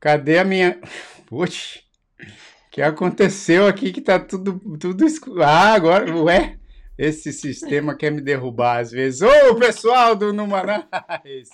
Cadê a minha. Poxa, o que aconteceu aqui que tá tudo, tudo escuro? Ah, agora, ué, esse sistema quer me derrubar às vezes. Ô, pessoal do Numanais!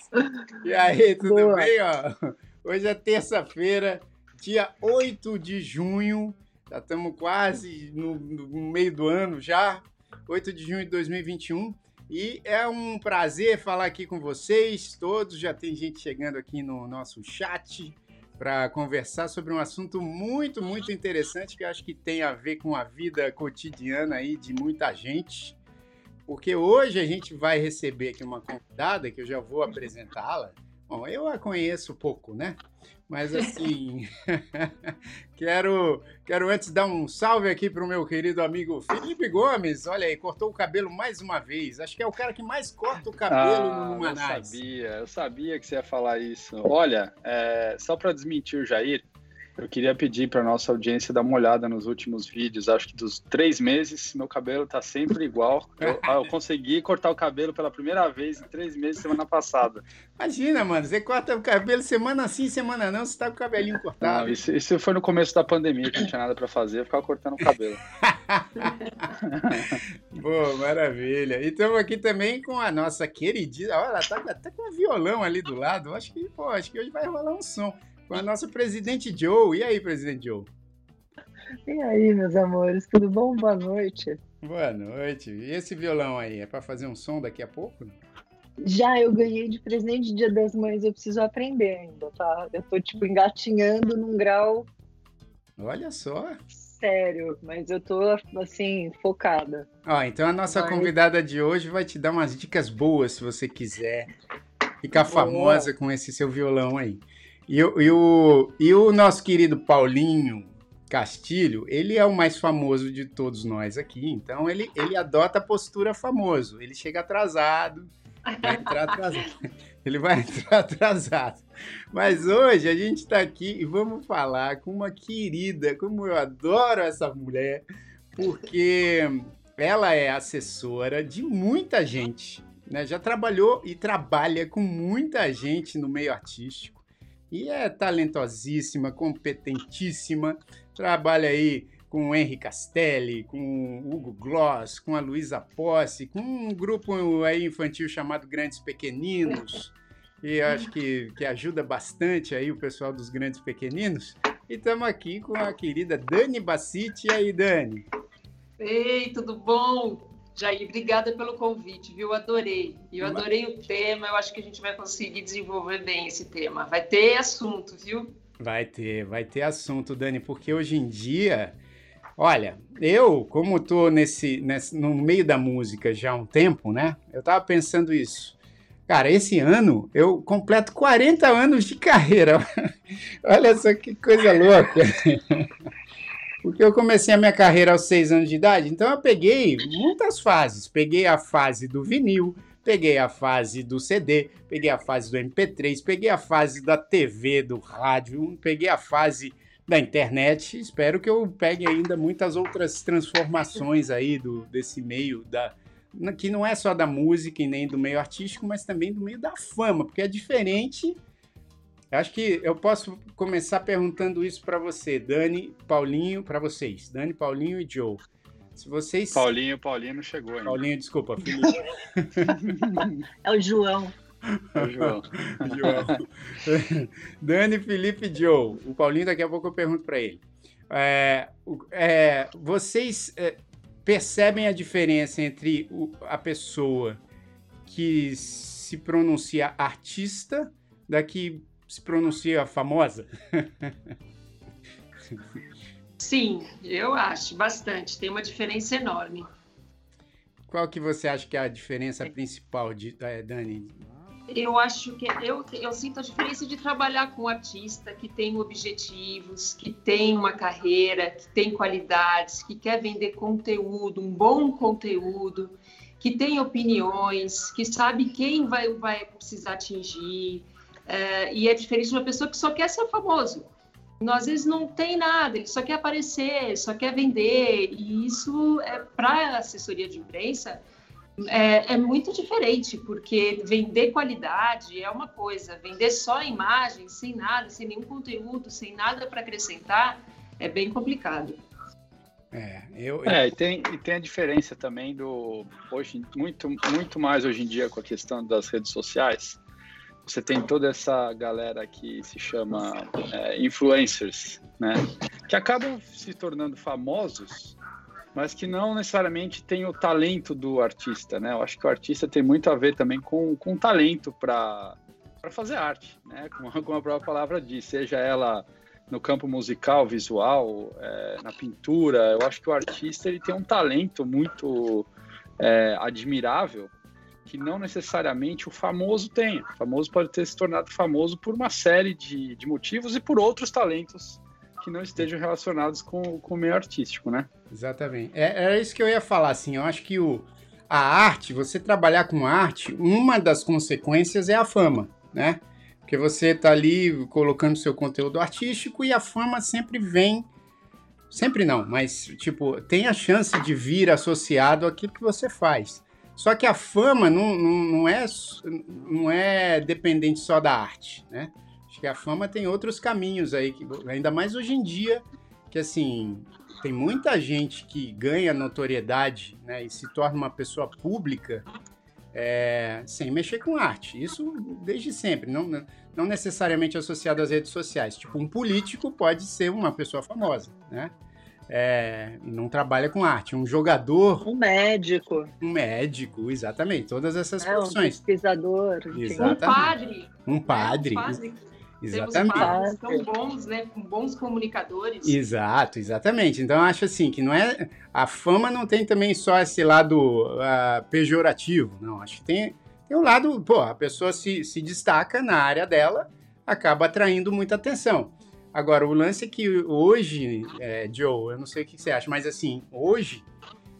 E aí, tudo Boa. bem? Ó? Hoje é terça-feira, dia 8 de junho, já estamos quase no, no meio do ano já, 8 de junho de 2021. E é um prazer falar aqui com vocês todos. Já tem gente chegando aqui no nosso chat para conversar sobre um assunto muito, muito interessante que acho que tem a ver com a vida cotidiana aí de muita gente. Porque hoje a gente vai receber aqui uma convidada que eu já vou apresentá-la. Bom, eu a conheço pouco, né? Mas assim, quero, quero antes dar um salve aqui para o meu querido amigo Felipe Gomes. Olha aí, cortou o cabelo mais uma vez. Acho que é o cara que mais corta o cabelo ah, no Manais. Eu sabia, eu sabia que você ia falar isso. Olha, é, só para desmentir o Jair, eu queria pedir para nossa audiência dar uma olhada nos últimos vídeos. Acho que dos três meses, meu cabelo tá sempre igual. Eu, eu, consegui cortar o cabelo pela primeira vez em três meses semana passada. Imagina, mano, você corta o cabelo semana sim, semana não, você tá com o cabelinho cortado. Não, isso, isso foi no começo da pandemia, que não tinha nada para fazer, eu ficava cortando o cabelo. Boa, maravilha. E estamos aqui também com a nossa queridinha. Olha, ela tá até com um violão ali do lado. Acho que, pô, acho que hoje vai rolar um som com a nossa presidente Joe. E aí, presidente Joe? E aí, meus amores, tudo bom? Boa noite. Boa noite. E esse violão aí, é para fazer um som daqui a pouco? Já eu ganhei de presente de Dia das Mães, eu preciso aprender ainda, tá? Eu tô, tipo, engatinhando num grau. Olha só. Sério, mas eu tô, assim, focada. Ó, então a nossa mas... convidada de hoje vai te dar umas dicas boas se você quiser ficar famosa com esse seu violão aí. E, e, o, e o nosso querido Paulinho Castilho, ele é o mais famoso de todos nós aqui, então ele, ele adota a postura famoso. Ele chega atrasado, vai entrar atrasado. Ele vai entrar atrasado. Mas hoje a gente está aqui e vamos falar com uma querida, como eu adoro essa mulher, porque ela é assessora de muita gente, né? Já trabalhou e trabalha com muita gente no meio artístico e é talentosíssima, competentíssima, trabalha aí com o Henry Castelli, com o Hugo Gloss, com a Luísa Posse, com um grupo aí infantil chamado Grandes Pequeninos, e acho que, que ajuda bastante aí o pessoal dos Grandes Pequeninos. E estamos aqui com a querida Dani Bassiti. E aí, Dani? Ei, tudo bom? Jair, obrigada pelo convite, viu? Adorei. E eu adorei o tema, eu acho que a gente vai conseguir desenvolver bem esse tema. Vai ter assunto, viu? Vai ter, vai ter assunto, Dani, porque hoje em dia, olha, eu, como tô nesse, nesse no meio da música já há um tempo, né? Eu tava pensando isso. Cara, esse ano eu completo 40 anos de carreira. olha só que coisa louca. Porque eu comecei a minha carreira aos seis anos de idade, então eu peguei muitas fases. Peguei a fase do vinil, peguei a fase do CD, peguei a fase do MP3, peguei a fase da TV, do rádio, peguei a fase da internet. Espero que eu pegue ainda muitas outras transformações aí do, desse meio da que não é só da música e nem do meio artístico, mas também do meio da fama, porque é diferente acho que eu posso começar perguntando isso para você, Dani, Paulinho, para vocês, Dani, Paulinho e Joe. Se vocês. Paulinho, Paulinho não chegou ainda. Paulinho, desculpa, Felipe. é o João. É o João. João. Dani, Felipe e Joe. O Paulinho, daqui a pouco eu pergunto para ele. É, é, vocês é, percebem a diferença entre o, a pessoa que se pronuncia artista da que se pronuncia famosa? Sim, eu acho bastante. Tem uma diferença enorme. Qual que você acha que é a diferença principal, de, é, Dani? Eu acho que eu, eu sinto a diferença de trabalhar com um artista que tem objetivos, que tem uma carreira, que tem qualidades, que quer vender conteúdo, um bom conteúdo, que tem opiniões, que sabe quem vai, vai precisar atingir, é, e é diferente de uma pessoa que só quer ser famoso. Às vezes não tem nada, ele só quer aparecer, só quer vender. E isso, é, para a assessoria de imprensa, é, é, muito diferente, porque vender qualidade é uma coisa, vender só a imagem, sem nada, sem nenhum conteúdo, sem nada para acrescentar, é bem complicado. É, eu, eu... é e, tem, e tem a diferença também do hoje muito muito mais hoje em dia com a questão das redes sociais. Você tem toda essa galera que se chama é, influencers, né? Que acabam se tornando famosos mas que não necessariamente tem o talento do artista, né? Eu acho que o artista tem muito a ver também com, com talento para fazer arte, né? Como, como a própria palavra diz, seja ela no campo musical, visual, é, na pintura. Eu acho que o artista ele tem um talento muito é, admirável que não necessariamente o famoso tem. O famoso pode ter se tornado famoso por uma série de, de motivos e por outros talentos que não estejam relacionados com, com o meio artístico, né? Exatamente. É, era isso que eu ia falar, assim, eu acho que o, a arte, você trabalhar com arte, uma das consequências é a fama, né? Porque você está ali colocando seu conteúdo artístico e a fama sempre vem, sempre não, mas tipo, tem a chance de vir associado àquilo que você faz. Só que a fama não, não, não, é, não é dependente só da arte, né? Acho que a fama tem outros caminhos aí, que, ainda mais hoje em dia, que assim, tem muita gente que ganha notoriedade né, e se torna uma pessoa pública é, sem mexer com arte. Isso desde sempre, não, não necessariamente associado às redes sociais. Tipo, um político pode ser uma pessoa famosa, né? É, não trabalha com arte. Um jogador. Um médico. Um médico, exatamente. Todas essas é, profissões. Um pesquisador. Exatamente. Um padre. Um padre. É, um padre. Exatamente. Temos tão bons, né? Com bons comunicadores. Exato, exatamente. Então eu acho assim que não é. A fama não tem também só esse lado uh, pejorativo, não. Acho que tem, tem um lado, pô, a pessoa se, se destaca na área dela, acaba atraindo muita atenção. Agora, o lance é que hoje, é, Joe, eu não sei o que você acha, mas assim, hoje,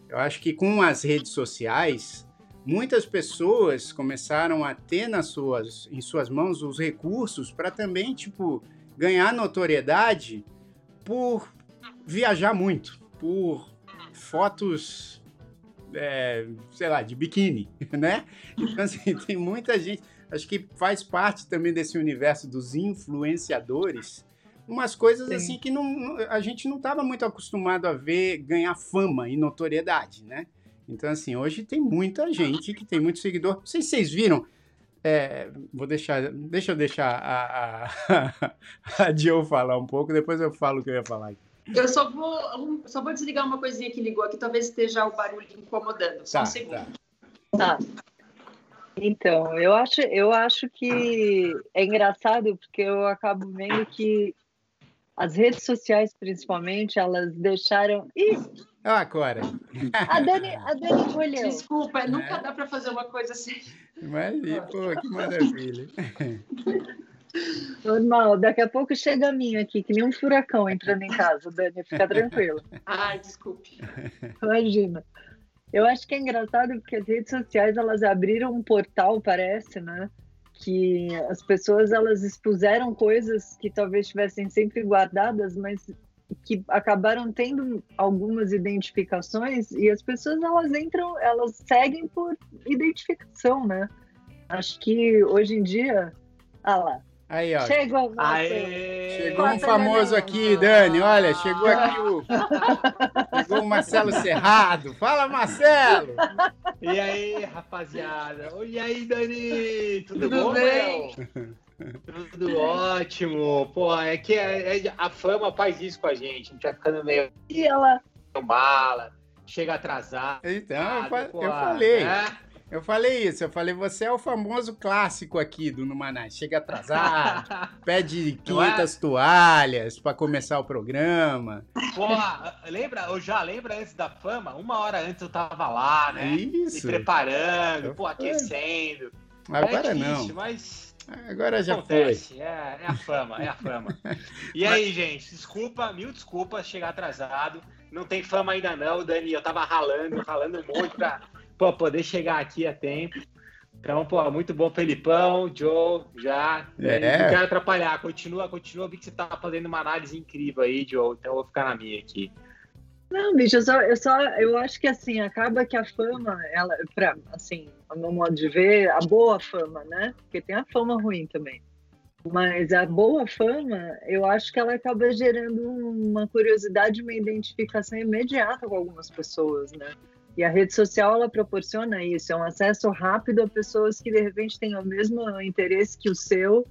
eu acho que com as redes sociais, muitas pessoas começaram a ter nas suas, em suas mãos os recursos para também, tipo, ganhar notoriedade por viajar muito, por fotos, é, sei lá, de biquíni, né? Então, assim, tem muita gente, acho que faz parte também desse universo dos influenciadores, umas coisas Sim. assim que não, a gente não estava muito acostumado a ver ganhar fama e notoriedade, né? Então, assim, hoje tem muita gente que tem muito seguidor. Não sei se vocês viram. É, vou deixar. Deixa eu deixar a, a, a Jill falar um pouco, depois eu falo o que eu ia falar aqui. Eu só vou, só vou desligar uma coisinha que ligou aqui, talvez esteja o barulho incomodando. Só tá, um segundo. Tá. tá. Então, eu acho, eu acho que é engraçado porque eu acabo vendo que as redes sociais, principalmente, elas deixaram. Ih, ah, Cora. A Dani, a Dani encolheu. Desculpa, é. nunca dá para fazer uma coisa assim. Mas, pô, que maravilha. Normal, daqui a pouco chega a minha aqui, que nem um furacão entrando em casa, Dani, fica tranquilo. Ai, desculpe. Imagina. Eu acho que é engraçado porque as redes sociais, elas abriram um portal, parece, né? Que as pessoas, elas expuseram coisas que talvez estivessem sempre guardadas, mas que acabaram tendo algumas identificações e as pessoas elas entram, elas seguem por identificação, né? Acho que hoje em dia, ah lá. Aí, ó. Chegou, chegou um famoso aqui, Dani. Olha, chegou aqui o. chegou o Marcelo Cerrado. Fala, Marcelo! E aí, rapaziada? E aí, Dani? Tudo, Tudo bom, bem? Tudo ótimo. Pô, é que a, é, a fama faz isso com a gente. A gente vai ficando meio. E ela? mala, chega atrasado. Então, eu, fa pô, eu falei. É? Eu falei isso, eu falei, você é o famoso clássico aqui do Numanais. Chega atrasado, pede 500 é? toalhas para começar o programa. Pô, lembra, eu já lembro antes da fama, uma hora antes eu tava lá, né? Isso. Me preparando, pô, aquecendo. Agora é difícil, não. Mas Agora já Acontece, foi. É, é a fama, é a fama. E aí, gente, desculpa, mil desculpas chegar atrasado. Não tem fama ainda não, Dani. Eu tava ralando, ralando um monte pra pô, poder chegar aqui a tempo. Então, pô, muito bom, Felipão, Joe, já. É. Não quero atrapalhar, continua, continua. Vi que você tá fazendo uma análise incrível aí, Joe, então eu vou ficar na minha aqui. Não, bicho, eu só, eu só, eu acho que assim, acaba que a fama, ela, pra, assim, ao meu modo de ver, a boa fama, né? Porque tem a fama ruim também. Mas a boa fama, eu acho que ela acaba gerando uma curiosidade, uma identificação imediata com algumas pessoas, né? E a rede social ela proporciona isso, é um acesso rápido a pessoas que de repente têm o mesmo interesse que o seu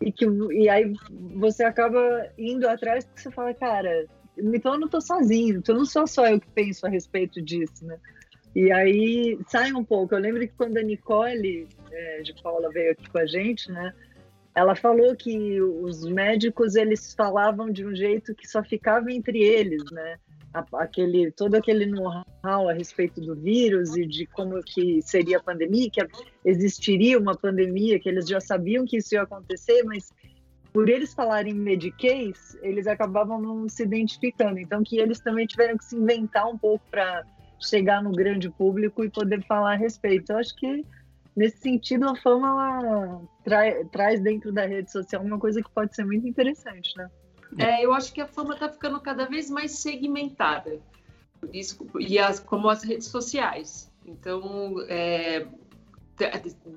e que e aí você acaba indo atrás porque você fala, cara, então eu não estou sozinho, então não sou só eu que penso a respeito disso, né? E aí sai um pouco. Eu lembro que quando a Nicole é, de Paula veio aqui com a gente, né? Ela falou que os médicos eles falavam de um jeito que só ficava entre eles, né? Aquele todo aquele know-how a respeito do vírus e de como que seria a pandemia, que existiria uma pandemia, que eles já sabiam que isso ia acontecer, mas por eles falarem Medicaid, eles acabavam não se identificando. Então que eles também tiveram que se inventar um pouco para chegar no grande público e poder falar a respeito. Eu acho que nesse sentido a fama ela tra traz dentro da rede social uma coisa que pode ser muito interessante, né? É, eu acho que a fama está ficando cada vez mais segmentada, isso, e as, como as redes sociais. Então, é,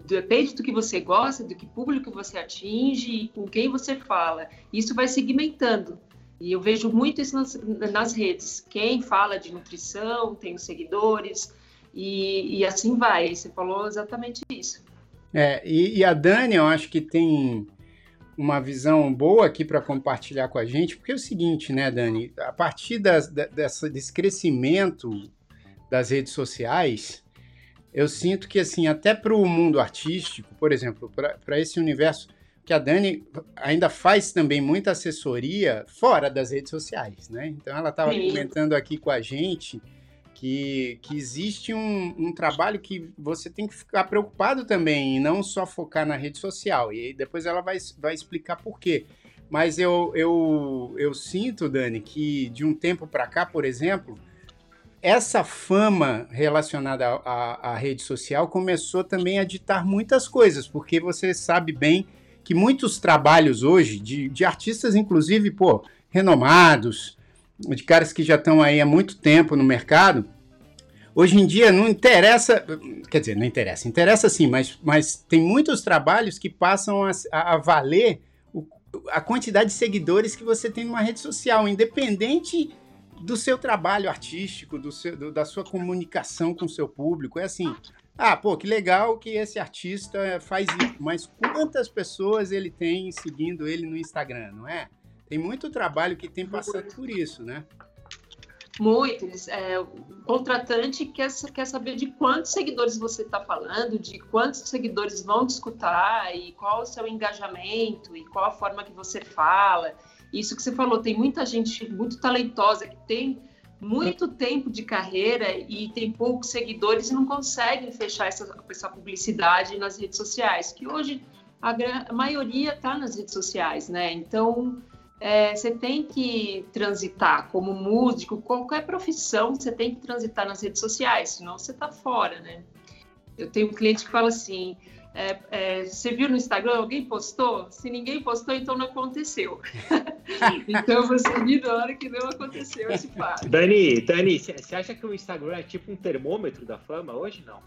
depende do que você gosta, do que público você atinge com quem você fala. Isso vai segmentando. E eu vejo muito isso nas, nas redes. Quem fala de nutrição tem os seguidores e, e assim vai. Você falou exatamente isso. É, e, e a Dani, eu acho que tem uma visão boa aqui para compartilhar com a gente, porque é o seguinte, né, Dani? A partir das, dessa, desse crescimento das redes sociais, eu sinto que, assim, até para o mundo artístico, por exemplo, para esse universo, que a Dani ainda faz também muita assessoria fora das redes sociais, né? Então, ela estava comentando aqui com a gente que, que existe um, um, trabalho que você tem que ficar preocupado também, e não só focar na rede social. E depois ela vai, vai explicar por quê. Mas eu, eu, eu sinto, Dani, que de um tempo para cá, por exemplo, essa fama relacionada à, à, rede social começou também a ditar muitas coisas, porque você sabe bem que muitos trabalhos hoje, de, de artistas, inclusive, pô, renomados, de caras que já estão aí há muito tempo no mercado, hoje em dia não interessa, quer dizer, não interessa, interessa sim, mas, mas tem muitos trabalhos que passam a, a valer o, a quantidade de seguidores que você tem numa rede social, independente do seu trabalho artístico, do seu, do, da sua comunicação com o seu público. É assim, ah, pô, que legal que esse artista faz isso, mas quantas pessoas ele tem seguindo ele no Instagram, não é? Tem muito trabalho que tem passado por isso, né? Muito. é, o contratante quer, quer saber de quantos seguidores você está falando, de quantos seguidores vão te escutar e qual o seu engajamento e qual a forma que você fala. Isso que você falou, tem muita gente muito talentosa que tem muito tempo de carreira e tem poucos seguidores e não conseguem fechar essa, essa publicidade nas redes sociais, que hoje a, a maioria está nas redes sociais, né? Então, é, você tem que transitar como músico, qualquer profissão, você tem que transitar nas redes sociais, senão você está fora, né? Eu tenho um cliente que fala assim: é, é, você viu no Instagram, alguém postou? Se ninguém postou, então não aconteceu. então você viu na hora que não aconteceu esse fato. Dani, Dani, você acha que o Instagram é tipo um termômetro da fama hoje? Não.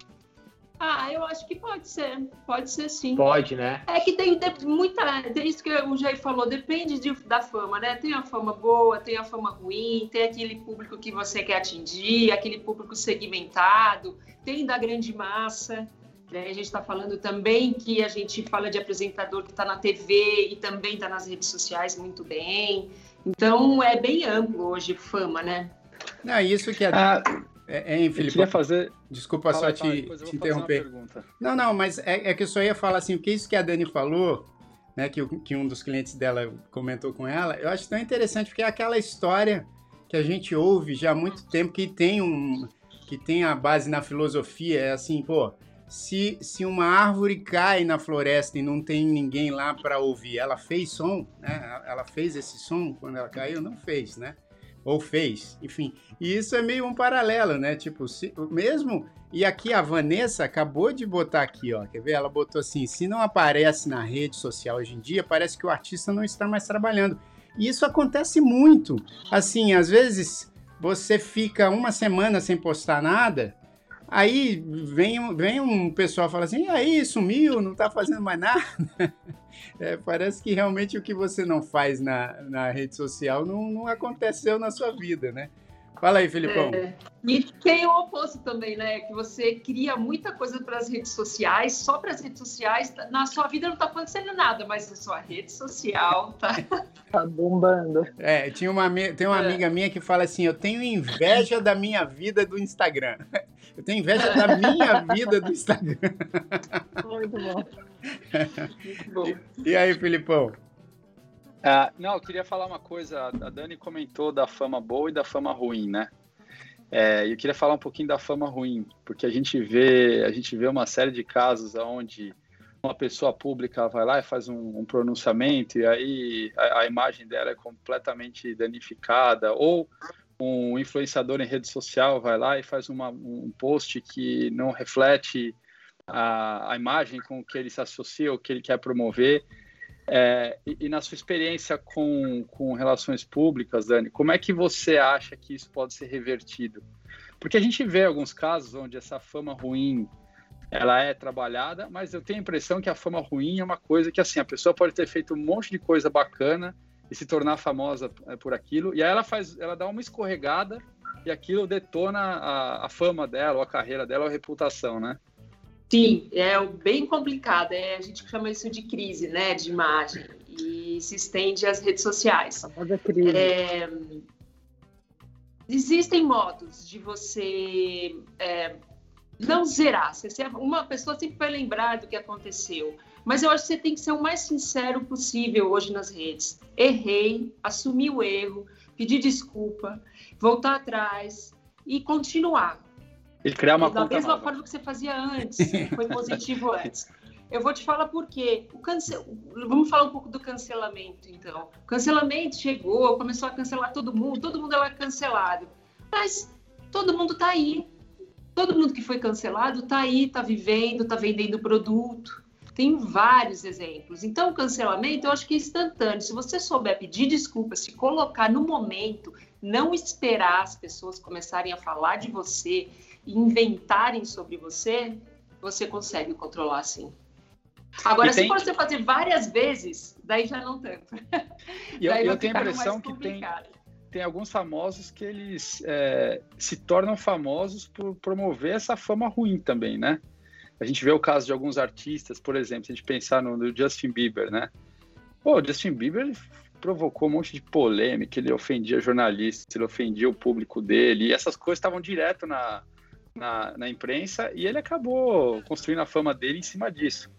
Ah, eu acho que pode ser. Pode ser sim. Pode, né? É que tem, muita. Tem isso que o Jair falou, depende de, da fama, né? Tem a fama boa, tem a fama ruim, tem aquele público que você quer atingir, aquele público segmentado, tem da grande massa. Né? A gente está falando também que a gente fala de apresentador que está na TV e também está nas redes sociais muito bem. Então é bem amplo hoje fama, né? Não, isso que é. Ah é, hein, Felipe? Eu queria fazer. Desculpa fala, só te, te interromper. Não, não, mas é, é, que eu só ia falar assim, o que isso que a Dani falou, né, que, que um dos clientes dela comentou com ela, eu acho tão interessante, porque é aquela história que a gente ouve já há muito tempo, que tem um. que tem a base na filosofia, é assim, pô. Se, se uma árvore cai na floresta e não tem ninguém lá para ouvir, ela fez som, né? Ela fez esse som quando ela caiu? Não fez, né? Ou fez, enfim. E isso é meio um paralelo, né? Tipo, se, mesmo. E aqui a Vanessa acabou de botar aqui, ó. Quer ver? Ela botou assim: se não aparece na rede social hoje em dia, parece que o artista não está mais trabalhando. E isso acontece muito. Assim, às vezes você fica uma semana sem postar nada, aí vem, vem um pessoal fala assim, e aí, sumiu, não tá fazendo mais nada. É, parece que realmente o que você não faz na, na rede social não, não aconteceu na sua vida, né? Fala aí, Filipão. É, e tem o oposto também, né? Que você cria muita coisa para as redes sociais, só para as redes sociais. Na sua vida não está acontecendo nada, mas na sua rede social tá. Tá bombando. É, tinha uma, tem uma é. amiga minha que fala assim: eu tenho inveja da minha vida do Instagram. Eu tenho inveja da minha vida do Instagram. Muito bom. Muito bom. E, e aí, Filipão? Uh, não, eu queria falar uma coisa. A Dani comentou da fama boa e da fama ruim, né? É, eu queria falar um pouquinho da fama ruim, porque a gente vê, a gente vê uma série de casos onde uma pessoa pública vai lá e faz um, um pronunciamento e aí a, a, imagem dela é completamente danificada, ou um influenciador em rede social vai lá e faz uma, um post que não reflete a, a imagem com que ele se associa, o que ele quer promover. É, e, na sua experiência com, com relações públicas, Dani, como é que você acha que isso pode ser revertido? Porque a gente vê alguns casos onde essa fama ruim ela é trabalhada, mas eu tenho a impressão que a fama ruim é uma coisa que assim a pessoa pode ter feito um monte de coisa bacana e se tornar famosa é, por aquilo, e aí ela faz, ela dá uma escorregada e aquilo detona a, a fama dela, a carreira dela, a reputação, né? Sim, é bem complicado. É, a gente chama isso de crise, né, de imagem, e se estende às redes sociais. É, existem modos de você é, não zerar. Uma pessoa sempre vai lembrar do que aconteceu, mas eu acho que você tem que ser o mais sincero possível hoje nas redes. Errei, assumir o erro, pedir desculpa, voltar atrás e continuar ele criar uma Da mesma nova. forma que você fazia antes, foi positivo antes. Eu vou te falar por quê. O cancel... Vamos falar um pouco do cancelamento, então. O cancelamento chegou, começou a cancelar todo mundo, todo mundo era cancelado. Mas todo mundo está aí. Todo mundo que foi cancelado está aí, está vivendo, está vendendo produto. Tem vários exemplos. Então, o cancelamento eu acho que é instantâneo. Se você souber pedir desculpa, se colocar no momento, não esperar as pessoas começarem a falar de você inventarem sobre você, você consegue controlar sim. Agora, se você fazer várias vezes, daí já não tanto. E eu, eu tenho a impressão que tem, tem alguns famosos que eles é, se tornam famosos por promover essa fama ruim também, né? A gente vê o caso de alguns artistas, por exemplo, se a gente pensar no, no Justin Bieber, né? Pô, o Justin Bieber provocou um monte de polêmica, ele ofendia jornalistas, ele ofendia o público dele, e essas coisas estavam direto na, na, na imprensa e ele acabou construindo a fama dele em cima disso,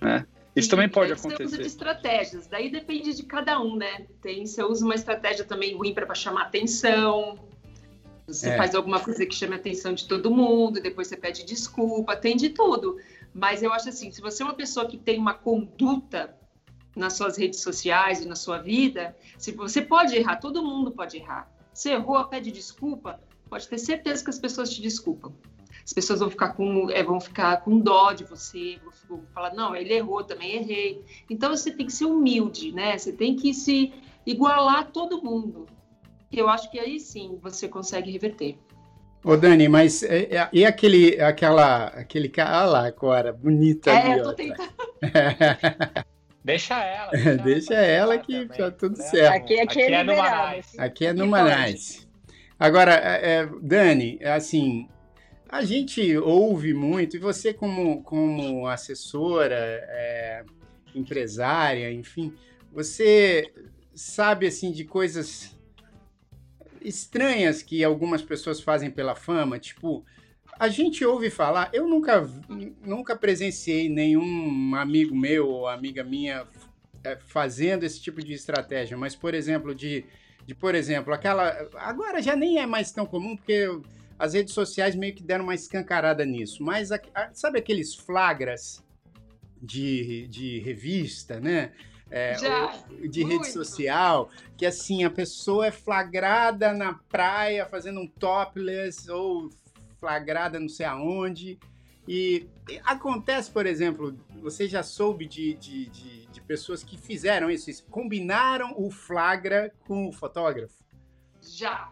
né? Isso também pode acontecer. Você usa de estratégias, daí depende de cada um, né? Tem, você usa uma estratégia também ruim para chamar atenção, você é. faz alguma coisa que chame a atenção de todo mundo, depois você pede desculpa, tem de tudo. Mas eu acho assim, se você é uma pessoa que tem uma conduta nas suas redes sociais e na sua vida, se você pode errar, todo mundo pode errar. Você errou, pede desculpa, pode ter certeza que as pessoas te desculpam. As pessoas vão ficar com, é, vão ficar com dó de você, vão falar, não, ele errou, também errei. Então você tem que ser humilde, né? Você tem que se igualar a todo mundo. Eu acho que aí sim você consegue reverter. Ô Dani, mas é, é, e aquele, aquela, aquele cara lá agora, bonita é, ali, eu tô tentando. Deixa ela. Deixa, deixa ela, ela que também, tá tudo né? certo. Aqui, aqui, aqui é, é no Manais. Aqui é no Manais. Agora, é, é, Dani, assim, a gente ouve muito, e você como, como assessora, é, empresária, enfim, você sabe, assim, de coisas estranhas que algumas pessoas fazem pela fama, tipo, a gente ouve falar, eu nunca, nunca presenciei nenhum amigo meu ou amiga minha é, fazendo esse tipo de estratégia, mas, por exemplo, de de, por exemplo, aquela. Agora já nem é mais tão comum, porque as redes sociais meio que deram uma escancarada nisso. Mas a, a, sabe aqueles flagras de, de revista, né? É, Já, de muito. rede social, que assim, a pessoa é flagrada na praia fazendo um topless ou flagrada não sei aonde. E, e acontece, por exemplo, você já soube de, de, de pessoas que fizeram isso, combinaram o flagra com o fotógrafo? Já.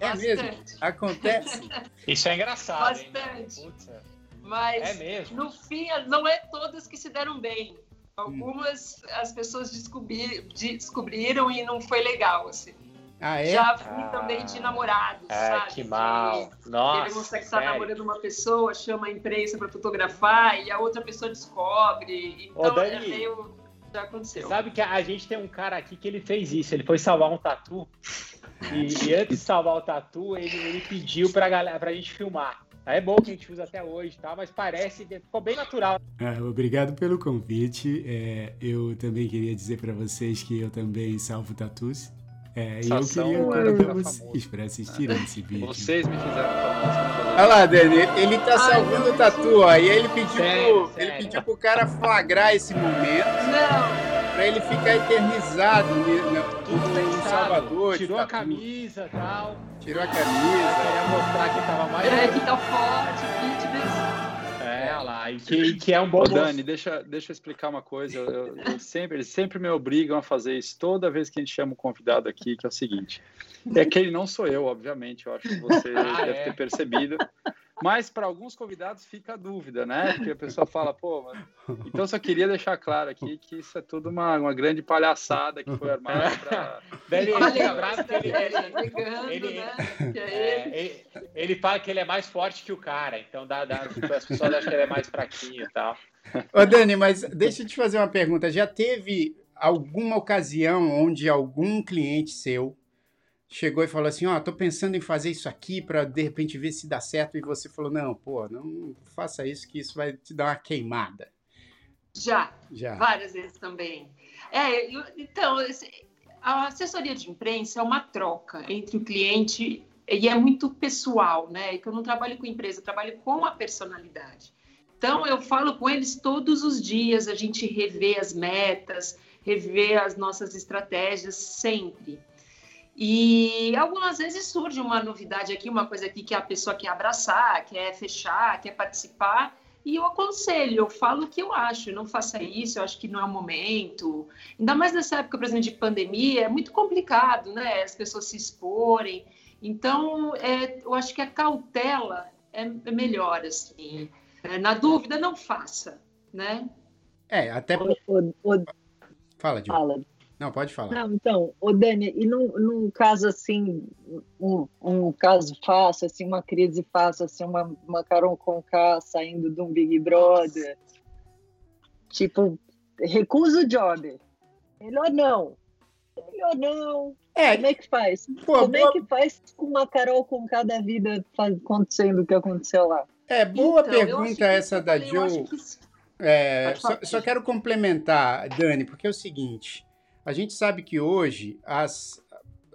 É Bastante. mesmo? Acontece? Isso é engraçado, hein? Bastante. Putz, Mas é mesmo. no fim, não é todas que se deram bem. Algumas as pessoas descobri- descobriram e não foi legal, assim. Ah, é? Já fui Ah. também de namorados, É, sabe? que mal. Nossa, Ele consegue estar sério. namorando uma pessoa, chama a imprensa para fotografar e a outra pessoa descobre. Ô, Então é Dani, meio. Já aconteceu. sabe que a gente tem um cara aqui que ele fez isso. Ele foi salvar um tatu. E, e antes de salvar o tatu, ele, ele pediu pra, galera, pra gente filmar. É bom que a gente usa até hoje, tá? Mas parece que ficou bem natural. Ah, obrigado pelo convite. É, eu também queria dizer para vocês que eu também salvo tatus. É, e eu queria vira vocês famoso. para assistirem esse vídeo. Vocês me fizeram famoso. Olha lá, Dani, ele tá salvando o tatu, ó. E aí ele pediu, Sério, pro, ele sério. pediu pro cara flagrar esse momento Não, pra ele ficar eternizado ni- no, Tudo no. Salvador. Tirou a tatu. camisa e tal. Tirou a camisa. queria mostrar que tava mais. é que tá forte, lá. E que, que é um bom Ô. Dani, deixa, deixa eu explicar uma coisa. Eu, eu- eu sempre, eles sempre me obrigam a fazer isso toda vez que a gente chama um convidado aqui, que é o seguinte. É que ele não sou eu, obviamente. Eu acho que você Ah, deve é. ter percebido. Mas para alguns convidados fica a dúvida, né? Porque a pessoa fala, pô, mas... então eu só queria deixar claro aqui que isso é tudo uma, uma grande palhaçada que foi armada para. Ele ele, né? É é, ele, ele fala que ele é mais forte que o cara. Então dá, dá, as pessoas acham que ele é mais fraquinho e tal. Ô, Dani, mas deixa eu te fazer uma pergunta. Já teve alguma ocasião onde algum cliente seu chegou e falou assim, ó, tô pensando em fazer isso aqui para de repente ver se dá certo e você falou, não, pô, não faça isso que isso vai te dar uma queimada. Já, Já. várias vezes também. É, eu- então, a assessoria de imprensa é uma troca entre o cliente e é muito pessoal, né? Que eu não trabalho com empresa, eu trabalho com a personalidade. Então, eu falo com eles todos os dias, a gente revê as metas, revê as nossas estratégias sempre. E algumas vezes surge uma novidade aqui, uma coisa aqui que a pessoa quer abraçar, quer fechar, quer participar. E eu aconselho, eu falo o que eu acho, não faça isso, eu acho que não é o momento. Ainda mais nessa época, por exemplo, de pandemia, é muito complicado, né? As pessoas se exporem. Então, é, eu acho que a cautela é, é melhor, assim. É, na dúvida, não faça, né? É, até... O, o, o, Fala, Diogo. fala. Não, pode falar. Não, então, o Dani, e num, num caso assim, um, um caso fácil, assim, uma crise fácil, assim, uma, uma Carol Conká saindo de um Big Brother, tipo, recusa o job. Melhor não. Melhor não. É, Como é que faz? pô, Como é boa, que faz com uma Carol Conká da vida acontecendo o que aconteceu lá? é, boa Então, pergunta que- essa da eu acho Jo. que- É, só, só quero complementar, Dani, porque é o seguinte: a gente sabe que hoje as,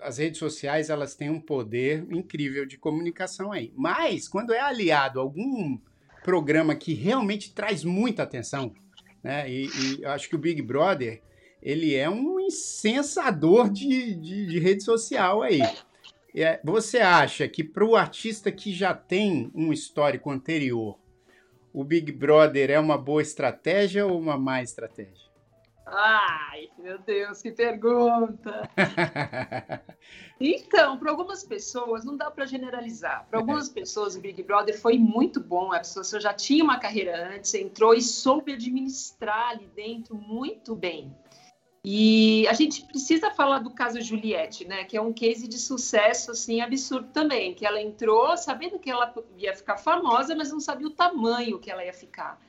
as redes sociais elas têm um poder incrível de comunicação aí. Mas quando é aliado a algum programa que realmente traz muita atenção, né? E, e acho que o Big Brother ele é um incensador de, de, de rede social aí. É, você acha que para o artista que já tem um histórico anterior o Big Brother é uma boa estratégia ou uma má estratégia? Ai, meu Deus, que pergunta! Então, para algumas pessoas, não dá para generalizar. Para algumas pessoas, o Big Brother foi muito bom. A pessoa já tinha uma carreira antes, entrou e soube administrar ali dentro muito bem. E a gente precisa falar do caso Juliette, né? Que é um case de sucesso assim absurdo também, que ela entrou sabendo que ela ia ficar famosa, mas não sabia o tamanho que ela ia ficar.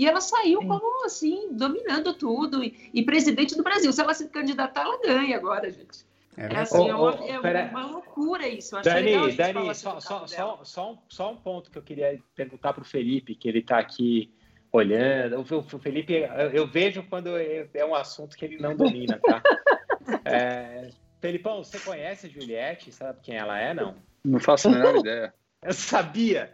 E ela saiu Sim. como assim, dominando tudo e, e presidente do Brasil. Se ela se candidatar, ela ganha agora, gente. É É, assim, é, Ô, uma, é pera- uma loucura isso. Eu acho Dani, Dani, só, só, só, só, um, só um ponto que eu queria perguntar para o Felipe, que ele está aqui olhando. O, o Felipe, eu, eu vejo quando é é um assunto que ele não domina, tá? É, Felipão, você conhece a Juliette? Sabe quem ela é, não? Não faço a menor ideia. Eu sabia!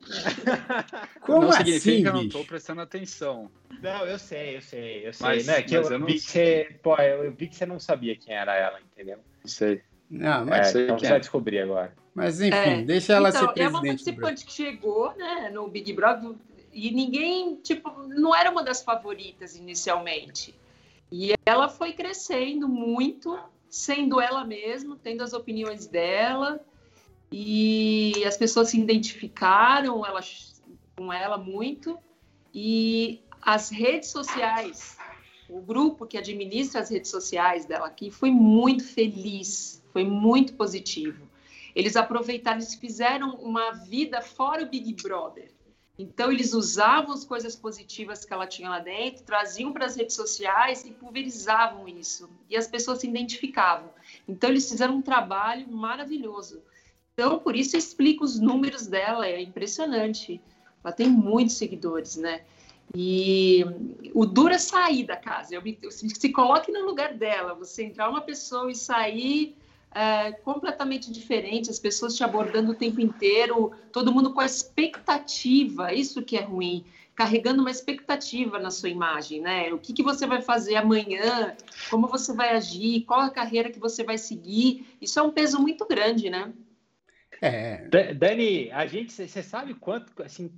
Como não assim, significa que eu não estou prestando atenção. Não, eu sei, eu sei, eu sei. Mas- né, que eu, mas eu não vi que você, pô, eu, vi que você não sabia quem era ela, entendeu? Não sei. Não, É, mas, sei então você é. vai descobrir agora. mas enfim, É, deixa ela então, ser é uma presidente do Brasil. participante que chegou né, no Big Brother e ninguém, tipo, não era uma das favoritas inicialmente. E ela foi crescendo muito, sendo ela mesma, tendo as opiniões dela. E as pessoas se identificaram ela, com ela muito. E as redes sociais, o grupo que administra as redes sociais dela aqui foi muito feliz, foi muito positivo. Eles aproveitaram, eles fizeram uma vida fora o Big Brother. Então, eles usavam as coisas positivas que ela tinha lá dentro, traziam para as redes sociais e pulverizavam isso. E as pessoas se identificavam. Então, eles fizeram um trabalho maravilhoso. Então, por isso, explico os números dela, é impressionante. Ela tem muitos seguidores, né? E o duro é sair da casa. Eu, se coloque no lugar dela, você entrar uma pessoa e sair é, completamente diferente, as pessoas te abordando o tempo inteiro, todo mundo com a expectativa, isso que é ruim, carregando uma expectativa na sua imagem, né? O que, que você vai fazer amanhã, como você vai agir, qual a carreira que você vai seguir, isso é um peso muito grande, né? É. Dani, a gente, você sabe quanto, assim,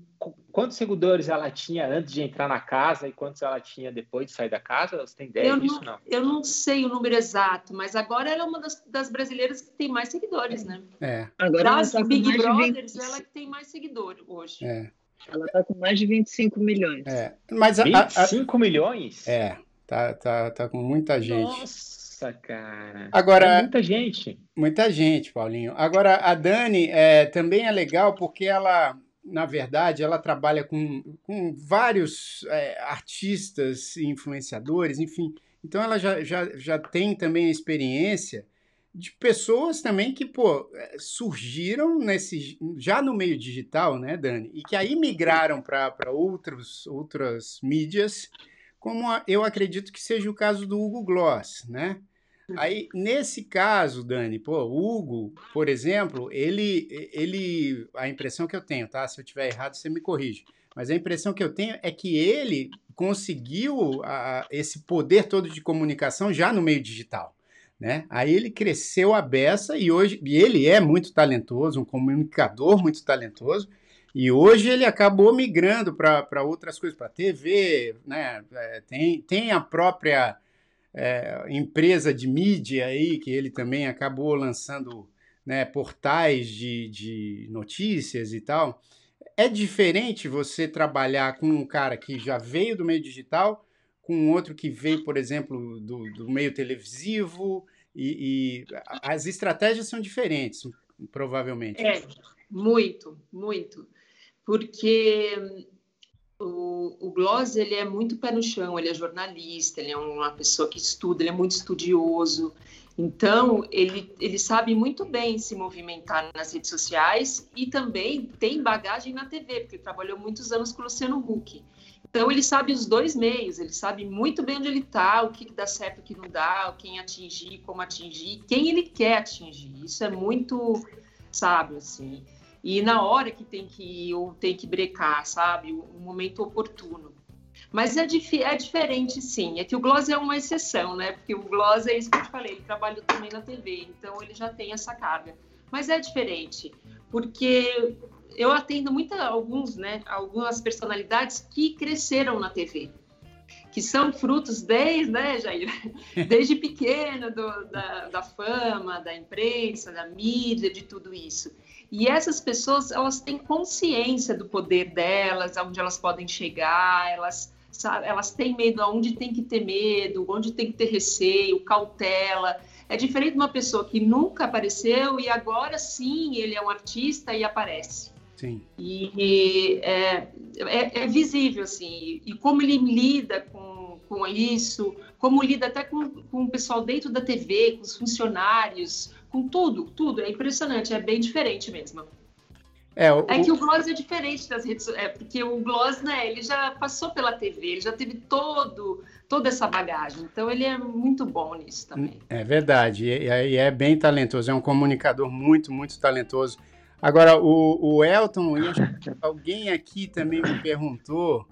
quantos seguidores ela tinha antes de entrar na casa e quantos ela tinha depois de sair da casa? Você tem ideia eu disso? Não, não, Eu não sei o número exato, mas agora ela é uma das, das brasileiras que tem mais seguidores, né? É. Agora das ela tá Big Brothers, 20... ela que tem mais seguidores hoje. É. Ela está com mais de 25 milhões. É. Mas a, 25 a, a... milhões? É, tá, tá, tá com muita gente. Nossa! Nossa, cara. Agora, é muita gente. Muita gente, Paulinho. Agora, a Dani é, também é legal porque ela, na verdade, ela trabalha com, com vários é, artistas e influenciadores, enfim. Então, ela já, já, já tem também a experiência de pessoas também que, pô, é, surgiram nesse já no meio digital, né, Dani? E que aí migraram para outras mídias, como eu acredito que seja o caso do Hugo Gloss, né? Aí, nesse caso, Dani, pô, Hugo, por exemplo, ele, ele, a impressão que eu tenho, tá? Se eu tiver errado, você me corrige. Mas a impressão que eu tenho é que ele conseguiu a, esse poder todo de comunicação já no meio digital. Né? Aí ele cresceu a beça e hoje e ele é muito talentoso, um comunicador muito talentoso. E hoje ele acabou migrando para outras coisas, para TV, né? É, tem, tem a própria é, empresa de mídia aí, que ele também acabou lançando né, portais de, de notícias e tal. É diferente você trabalhar com um cara que já veio do meio digital, com outro que veio, por exemplo, do, do meio televisivo, e, e, as estratégias são diferentes, provavelmente. É, muito, muito. Porque o, o Gloss ele é muito pé no chão, ele é jornalista, ele é uma pessoa que estuda, ele é muito estudioso. Então, ele, ele sabe muito bem se movimentar nas redes sociais e também tem bagagem na TV, porque trabalhou muitos anos com o Luciano Huck. Então, ele sabe os dois meios, ele sabe muito bem onde ele está, o que dá certo, o que não dá, quem atingir, como atingir, quem ele quer atingir. Isso é muito sábio, assim e na hora que tem que ir ou tem que brecar, sabe? O, momento oportuno. Mas é, dif é, diferente, sim. É que o Gloss é uma exceção, né? Porque o Gloss é isso que eu te falei, ele trabalha também na TV, então ele já tem essa carga. Mas é diferente, porque eu atendo muita, alguns, né? Algumas personalidades que cresceram na TV que são frutos desde, né, Jair? Desde pequena, do, da, da fama, da imprensa, da mídia, de tudo isso. E essas pessoas, elas têm consciência do poder delas, aonde elas podem chegar, elas, sabe, elas têm medo aonde tem que ter medo, onde tem que ter receio, cautela. É diferente de uma pessoa que nunca apareceu e agora sim ele é um artista e aparece. Sim. E, é, é, é, visível, assim, e como ele lida com, com isso, como lida até com, com o pessoal dentro da TV, com os funcionários, com tudo, tudo. É impressionante, é bem diferente mesmo. É, o, é que o Gloss é diferente das redes é, porque o Gloss, né, ele já passou pela TV, ele já teve todo, toda essa bagagem, então ele é muito bom nisso também. É verdade, e, e é bem talentoso, é um comunicador muito, muito talentoso. Agora, o, o Elton, alguém aqui também me perguntou,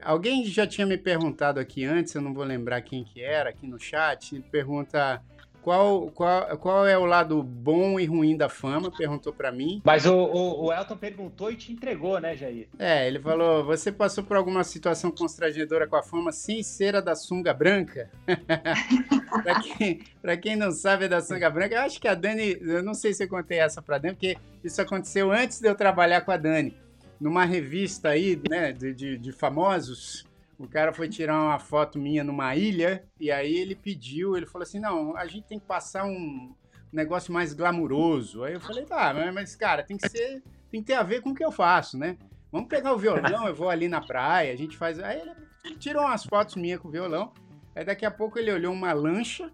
alguém já tinha me perguntado aqui antes, eu não vou lembrar quem que era, aqui no chat, pergunta qual, qual, qual é o lado bom e ruim da fama? Perguntou para mim. Mas o, o, o, Elton perguntou e te entregou, né, Jair? É, ele falou: você passou por alguma situação constrangedora com a fama sem ser a da sunga branca? para quem, quem não sabe é da sunga branca, eu acho que a Dani, eu não sei se eu contei essa para Dani, porque isso aconteceu antes de eu trabalhar com a Dani. Numa revista aí, né, de, de, de famosos, o cara foi tirar uma foto minha numa ilha e aí ele pediu, ele falou assim: não, a gente tem que passar um negócio mais glamuroso. Aí eu falei: tá, mas cara, tem que ser, tem que ter a ver com o que eu faço, né? Vamos pegar o violão, eu vou ali na praia, a gente faz. Aí ele tirou umas fotos minhas com o violão. Aí daqui a pouco ele olhou uma lancha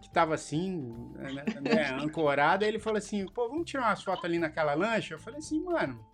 que tava assim, né, né, ancorada, e ele falou assim: pô, vamos tirar umas fotos ali naquela lancha? Eu falei assim, mano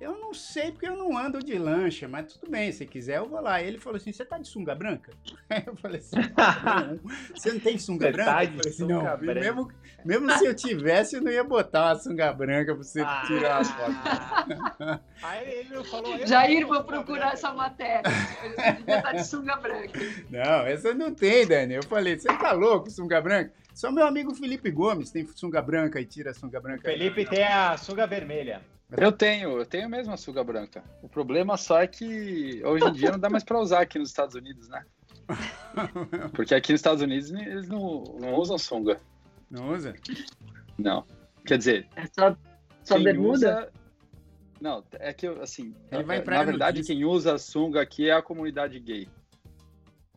eu não sei porque eu não ando de lancha, mas tudo bem, se quiser eu vou lá. Ele falou assim: Você tá de sunga branca? Eu falei assim: Não, você não tem sunga você branca? Tá eu falei assim: Não, mesmo, mesmo se eu tivesse, eu não ia botar uma sunga branca pra você ah, tirar as fotos. Aí ele falou: Jair, vou procurar essa matéria. Eu devia estar de sunga branca. Não, essa não tem, Dani. Eu falei: Você tá louco, sunga branca? Só meu amigo Felipe Gomes tem sunga branca e tira a sunga branca. Felipe tem a sunga vermelha. Eu tenho, eu tenho mesmo a sunga branca. O problema só é que hoje em dia não dá mais para usar aqui nos Estados Unidos, né? Porque aqui nos Estados Unidos eles não, não usam sunga. Não usa? Não. Quer dizer. É só, só bermuda? Usa... Não, é que assim. Ele vai na verdade, quem usa sunga aqui é a comunidade gay.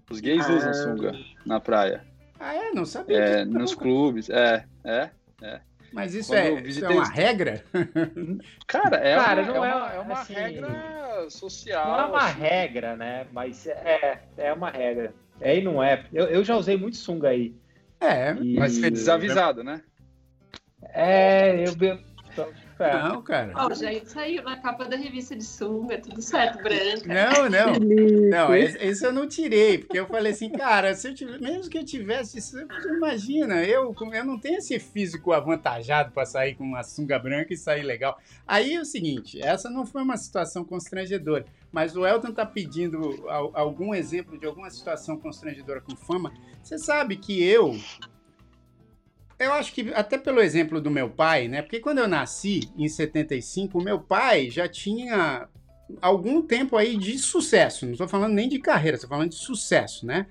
Os gays ah. usam sunga na praia. Ah, é? Não sabia. É, nos clubes. É, é, é. Mas isso, é, isso é uma regra? Cara, é, Cara, uma, não é, é uma, é uma assim, regra social. Não é uma assim. regra, né? Mas é, é uma regra. É e não é. Eu, eu já usei muito sunga aí. É, e... mas foi desavisado, né? É, eu, não, cara. Ó, já saiu na capa da revista de sunga, tudo certo, branca. Não, não. Não, esse eu não tirei, porque eu falei assim, cara, se eu tivesse, mesmo que eu tivesse, isso, imagina, eu, eu não tenho esse físico avantajado para sair com uma sunga branca e sair legal. Aí é o seguinte, essa não foi uma situação constrangedora, mas o Elton tá pedindo algum exemplo de alguma situação constrangedora com fama. Você sabe que eu eu acho que até pelo exemplo do meu pai, né? Porque quando eu nasci em 75, o meu pai já tinha algum tempo aí de sucesso. Não estou falando nem de carreira, estou falando de sucesso, né?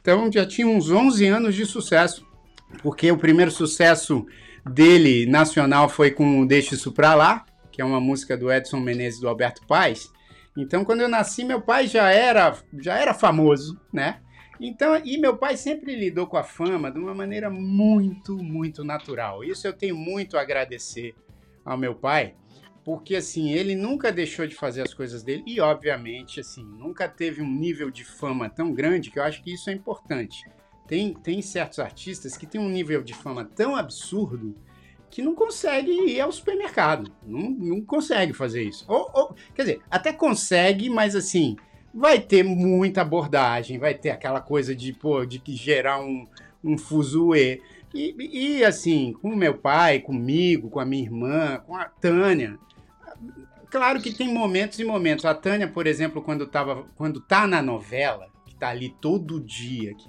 Então já tinha uns 11 anos de sucesso, porque o primeiro sucesso dele nacional foi com Deixa Isso Pra Lá, que é uma música do Edson Menezes do Alberto Paz. Então quando eu nasci, meu pai já era já era famoso, né? Então, e meu pai sempre lidou com a fama de uma maneira muito, muito natural. Isso eu tenho muito a agradecer ao meu pai, porque assim, ele nunca deixou de fazer as coisas dele e obviamente assim, nunca teve um nível de fama tão grande que eu acho que isso é importante. Tem, tem certos artistas que têm um nível de fama tão absurdo que não consegue ir ao supermercado. Não, não consegue fazer isso. Ou, ou, quer dizer, até consegue, mas assim, vai ter muita abordagem, vai ter aquela coisa de, pô, de que gerar um, um fuzuê. E, e assim, com meu pai, comigo, com a minha irmã, com a Tânia, claro que tem momentos e momentos. A Tânia, por exemplo, quando, tava, quando tá na novela, que tá ali todo dia, que,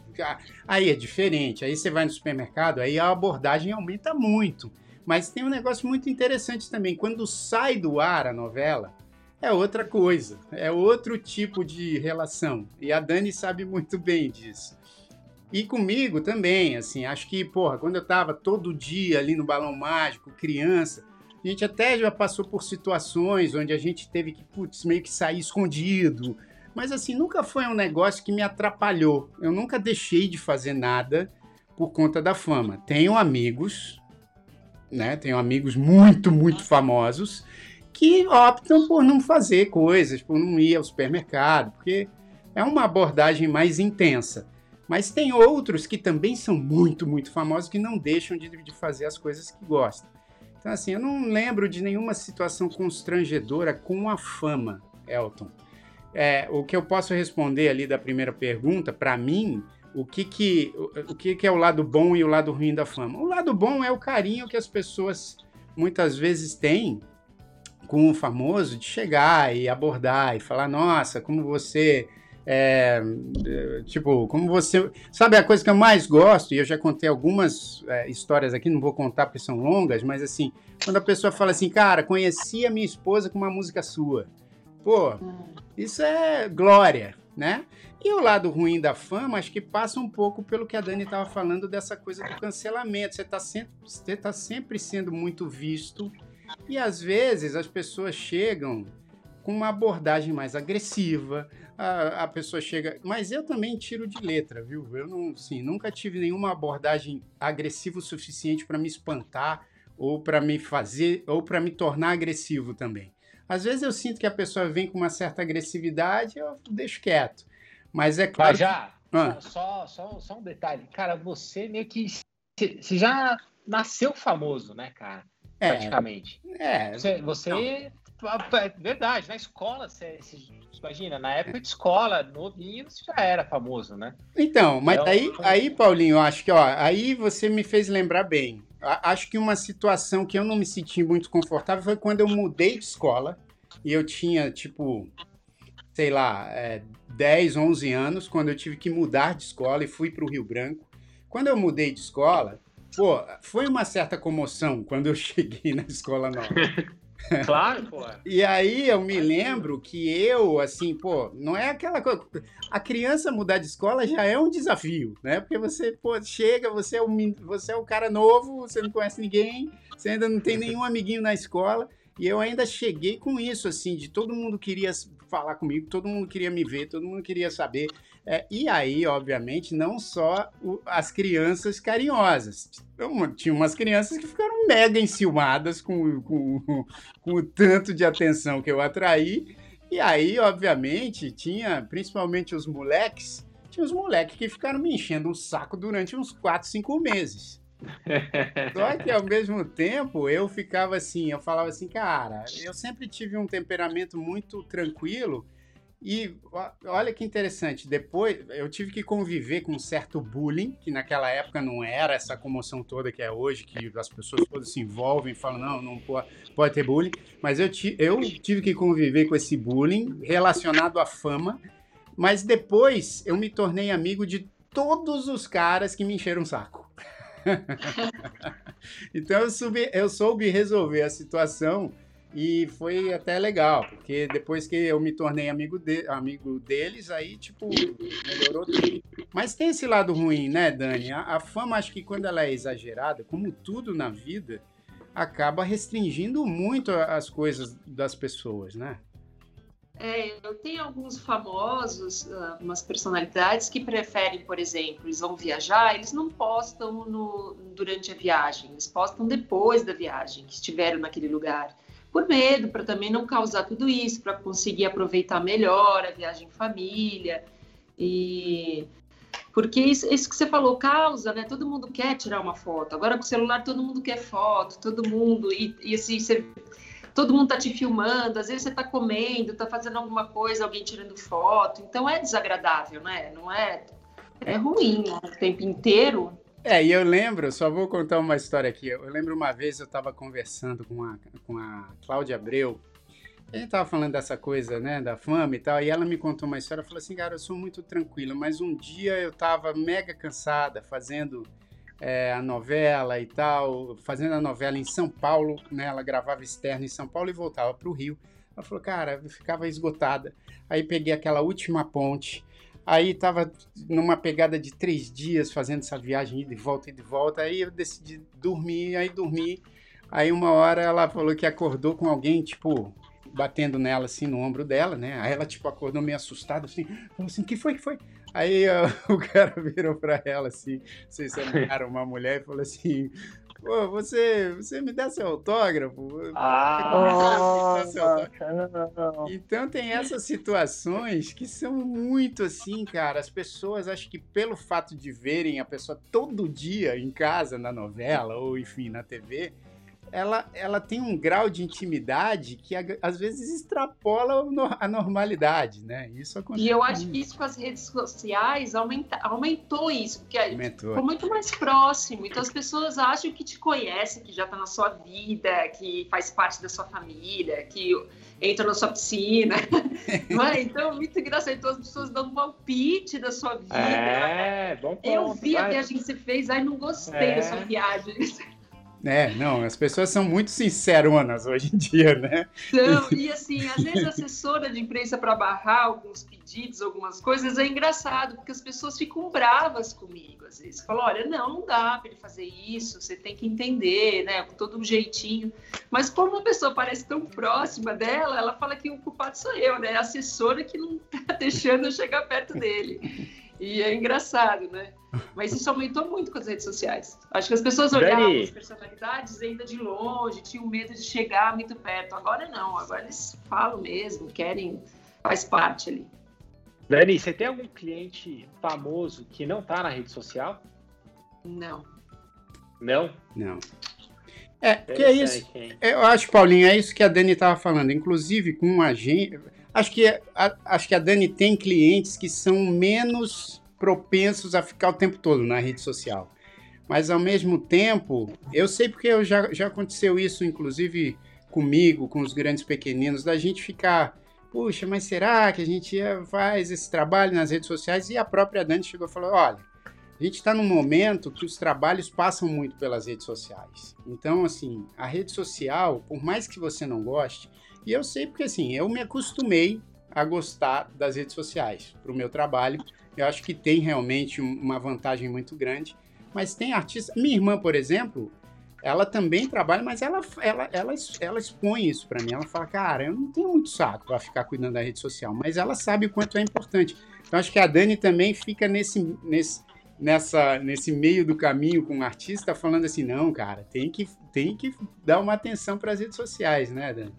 aí é diferente. Aí você vai no supermercado, aí a abordagem aumenta muito. Mas tem um negócio muito interessante também. Quando sai do ar a novela, é outra coisa, é outro tipo de relação. E a Dani sabe muito bem disso. E comigo também, assim, acho que, porra, quando eu tava todo dia ali no Balão Mágico, criança, a gente até já passou por situações onde a gente teve que, putz, meio que sair escondido. Mas, assim, nunca foi um negócio que me atrapalhou. Eu nunca deixei de fazer nada por conta da fama. Tenho amigos, né? Tenho amigos muito, muito famosos que optam por não fazer coisas, por não ir ao supermercado, porque é uma abordagem mais intensa. Mas tem outros que também são muito, muito famosos que não deixam de, de fazer as coisas que gostam. Então, assim, eu não lembro de nenhuma situação constrangedora com a fama, Elton. É, o que eu posso responder ali da primeira pergunta, para mim, o que que, o, que que é o lado bom e o lado ruim da fama? O lado bom é o carinho que as pessoas muitas vezes têm com o famoso de chegar e abordar e falar: nossa, como você É, tipo, como você. Sabe a coisa que eu mais gosto, e eu já contei algumas é, histórias aqui, não vou contar porque são longas, mas assim, quando a pessoa fala assim, cara, conheci a minha esposa com uma música sua. Pô, isso é glória, né? E o lado ruim da fama, acho que passa um pouco pelo que a Dani estava falando dessa coisa do cancelamento. Você está sempre, você tá sempre sendo muito visto. E às vezes as pessoas chegam com uma abordagem mais agressiva. A, a pessoa chega. Mas eu também tiro de letra, viu? Eu não, sim, nunca tive nenhuma abordagem agressiva o suficiente para me espantar ou para me fazer ou para me tornar agressivo também. Às vezes eu sinto que a pessoa vem com uma certa agressividade, eu deixo quieto. Mas é claro. Mas já, que... ah. só, só, só um detalhe. Cara, você meio que. Você já nasceu famoso, né, cara? É, praticamente. É. Você. você é verdade, na escola, você, você, imagina, na época de escola, novinho, você já era famoso, né? Então, mas então, aí, aí, Paulinho, acho que, ó, aí você me fez lembrar bem. Acho que uma situação que eu não me senti muito confortável foi quando eu mudei de escola e eu tinha, tipo, sei lá, é, 10, 11 anos, quando eu tive que mudar de escola e fui para o Rio Branco. Quando eu mudei de escola, pô, foi uma certa comoção quando eu cheguei na escola nova. Claro, pô. E aí eu me lembro que eu, assim, pô, não é aquela coisa. A criança mudar de escola já é um desafio, né? Porque você, pô, chega, você é, um, você é um cara novo, você não conhece ninguém, você ainda não tem nenhum amiguinho na escola. E eu ainda cheguei com isso, assim, de todo mundo queria falar comigo, todo mundo queria me ver, todo mundo queria saber. É, e aí, obviamente, não só o, as crianças carinhosas. Então, tinha umas crianças que ficaram mega enciumadas com, com, com o tanto de atenção que eu atraí. E aí, obviamente, tinha, principalmente os moleques, tinha os moleques que ficaram me enchendo o saco durante uns 4, 5 meses. Só que ao mesmo tempo eu ficava assim, eu falava assim, cara, eu sempre tive um temperamento muito tranquilo e olha que interessante, depois eu tive que conviver com um certo bullying, que naquela época não era essa comoção toda que é hoje, que as pessoas todas se envolvem e falam, não, não pode, pode ter bullying, mas eu, eu tive que conviver com esse bullying relacionado à fama, mas depois eu me tornei amigo de todos os caras que me encheram o saco. então eu, subi, eu soube resolver a situação e foi até legal, porque depois que eu me tornei amigo, de, amigo deles, aí, tipo, melhorou tudo. Mas tem esse lado ruim, né, Dani? A, a fama, acho que quando ela é exagerada, como tudo na vida, acaba restringindo muito as coisas das pessoas, né? É, eu tenho alguns famosos, uh, umas personalidades que preferem, por exemplo, eles vão viajar, eles não postam no, durante a viagem, eles postam depois da viagem, que estiveram naquele lugar, por medo, para também não causar tudo isso, para conseguir aproveitar melhor a viagem em família. E porque isso, isso, que você falou causa, né? Todo mundo quer tirar uma foto. Agora com o celular todo mundo quer foto, todo mundo e, e assim você todo mundo tá te filmando, às vezes você tá comendo, tá fazendo alguma coisa, alguém tirando foto, então é desagradável, né? Não é é ruim né? o tempo inteiro. É, e eu lembro, só vou contar uma história aqui. Eu lembro uma vez eu estava conversando com a, com a Cláudia Abreu, a gente tava falando dessa coisa, né, da fama e tal, e ela me contou uma história, falou assim, cara, eu sou muito tranquila, mas um dia eu tava mega cansada fazendo é, a novela e tal, fazendo a novela em São Paulo, né? Ela gravava externo em São Paulo e voltava para o Rio. Ela falou, cara, eu ficava esgotada. Aí peguei aquela última ponte, aí tava numa pegada de três dias fazendo essa viagem de volta e de volta. Aí eu decidi dormir, aí dormi. Aí uma hora ela falou que acordou com alguém, tipo, batendo nela assim no ombro dela, né? Aí ela, tipo, acordou meio assustada, assim, falou assim: que foi, que foi? Aí o cara virou pra ela assim, sei se era uma mulher, e falou assim: Pô, você, você me dá seu autógrafo? Ah, seu autógrafo. Então tem essas situações que são muito assim, cara. As pessoas, acho que pelo fato de verem a pessoa todo dia em casa, na novela, ou enfim, na TV, ela, ela tem um grau de intimidade que às vezes extrapola a normalidade, né? Isso acontece. E eu acho que isso com as redes sociais aumenta, aumentou isso, porque aumentou. ficou muito mais próximo. Então as pessoas acham que te conhecem, que já está na sua vida, que faz parte da sua família, que entra na sua piscina. não é? Então, muito engraçado. Então, as pessoas dão um palpite da sua vida. É, bom ponto. Eu vi a viagem que você fez, aí não gostei é. da sua viagem. É, não, as pessoas são muito sinceronas hoje em dia, né? Não, e assim, às vezes a assessora de imprensa para barrar alguns pedidos, algumas coisas, é engraçado, porque as pessoas ficam bravas comigo, às vezes. Falam, olha, não, não dá para ele fazer isso, você tem que entender, né, com todo um jeitinho. Mas como uma pessoa parece tão próxima dela, ela fala que o culpado sou eu, né? A assessora que não tá deixando eu chegar perto dele. E é engraçado, né? Mas isso aumentou muito com as redes sociais. Acho que as pessoas olhavam Dani. as personalidades ainda de longe, tinham medo de chegar muito perto. Agora não, agora eles falam mesmo, querem, faz parte ali. Dani, você tem algum cliente famoso que não está na rede social? Não. Não? Não. É, que é isso. Eu acho, Paulinho, é isso que a Dani estava falando. Inclusive, com um agente Acho que, a, acho que a Dani tem clientes que são menos propensos a ficar o tempo todo na rede social. Mas ao mesmo tempo, eu sei porque eu já, já aconteceu isso, inclusive comigo, com os grandes pequeninos, da gente ficar, puxa, mas será que a gente faz esse trabalho nas redes sociais? E a própria Dani chegou e falou: olha, a gente está num momento que os trabalhos passam muito pelas redes sociais. Então, assim, a rede social, por mais que você não goste, e eu sei porque assim, eu me acostumei a gostar das redes sociais para o meu trabalho. Eu acho que tem realmente uma vantagem muito grande. Mas tem artistas. Minha irmã, por exemplo, ela também trabalha, mas ela, ela, ela, ela expõe isso para mim. Ela fala, cara, eu não tenho muito saco para ficar cuidando da rede social, mas ela sabe o quanto é importante. Então acho que a Dani também fica nesse, nesse, nessa, nesse meio do caminho com o artista, falando assim, não, cara, tem que, tem que dar uma atenção para as redes sociais, né, Dani?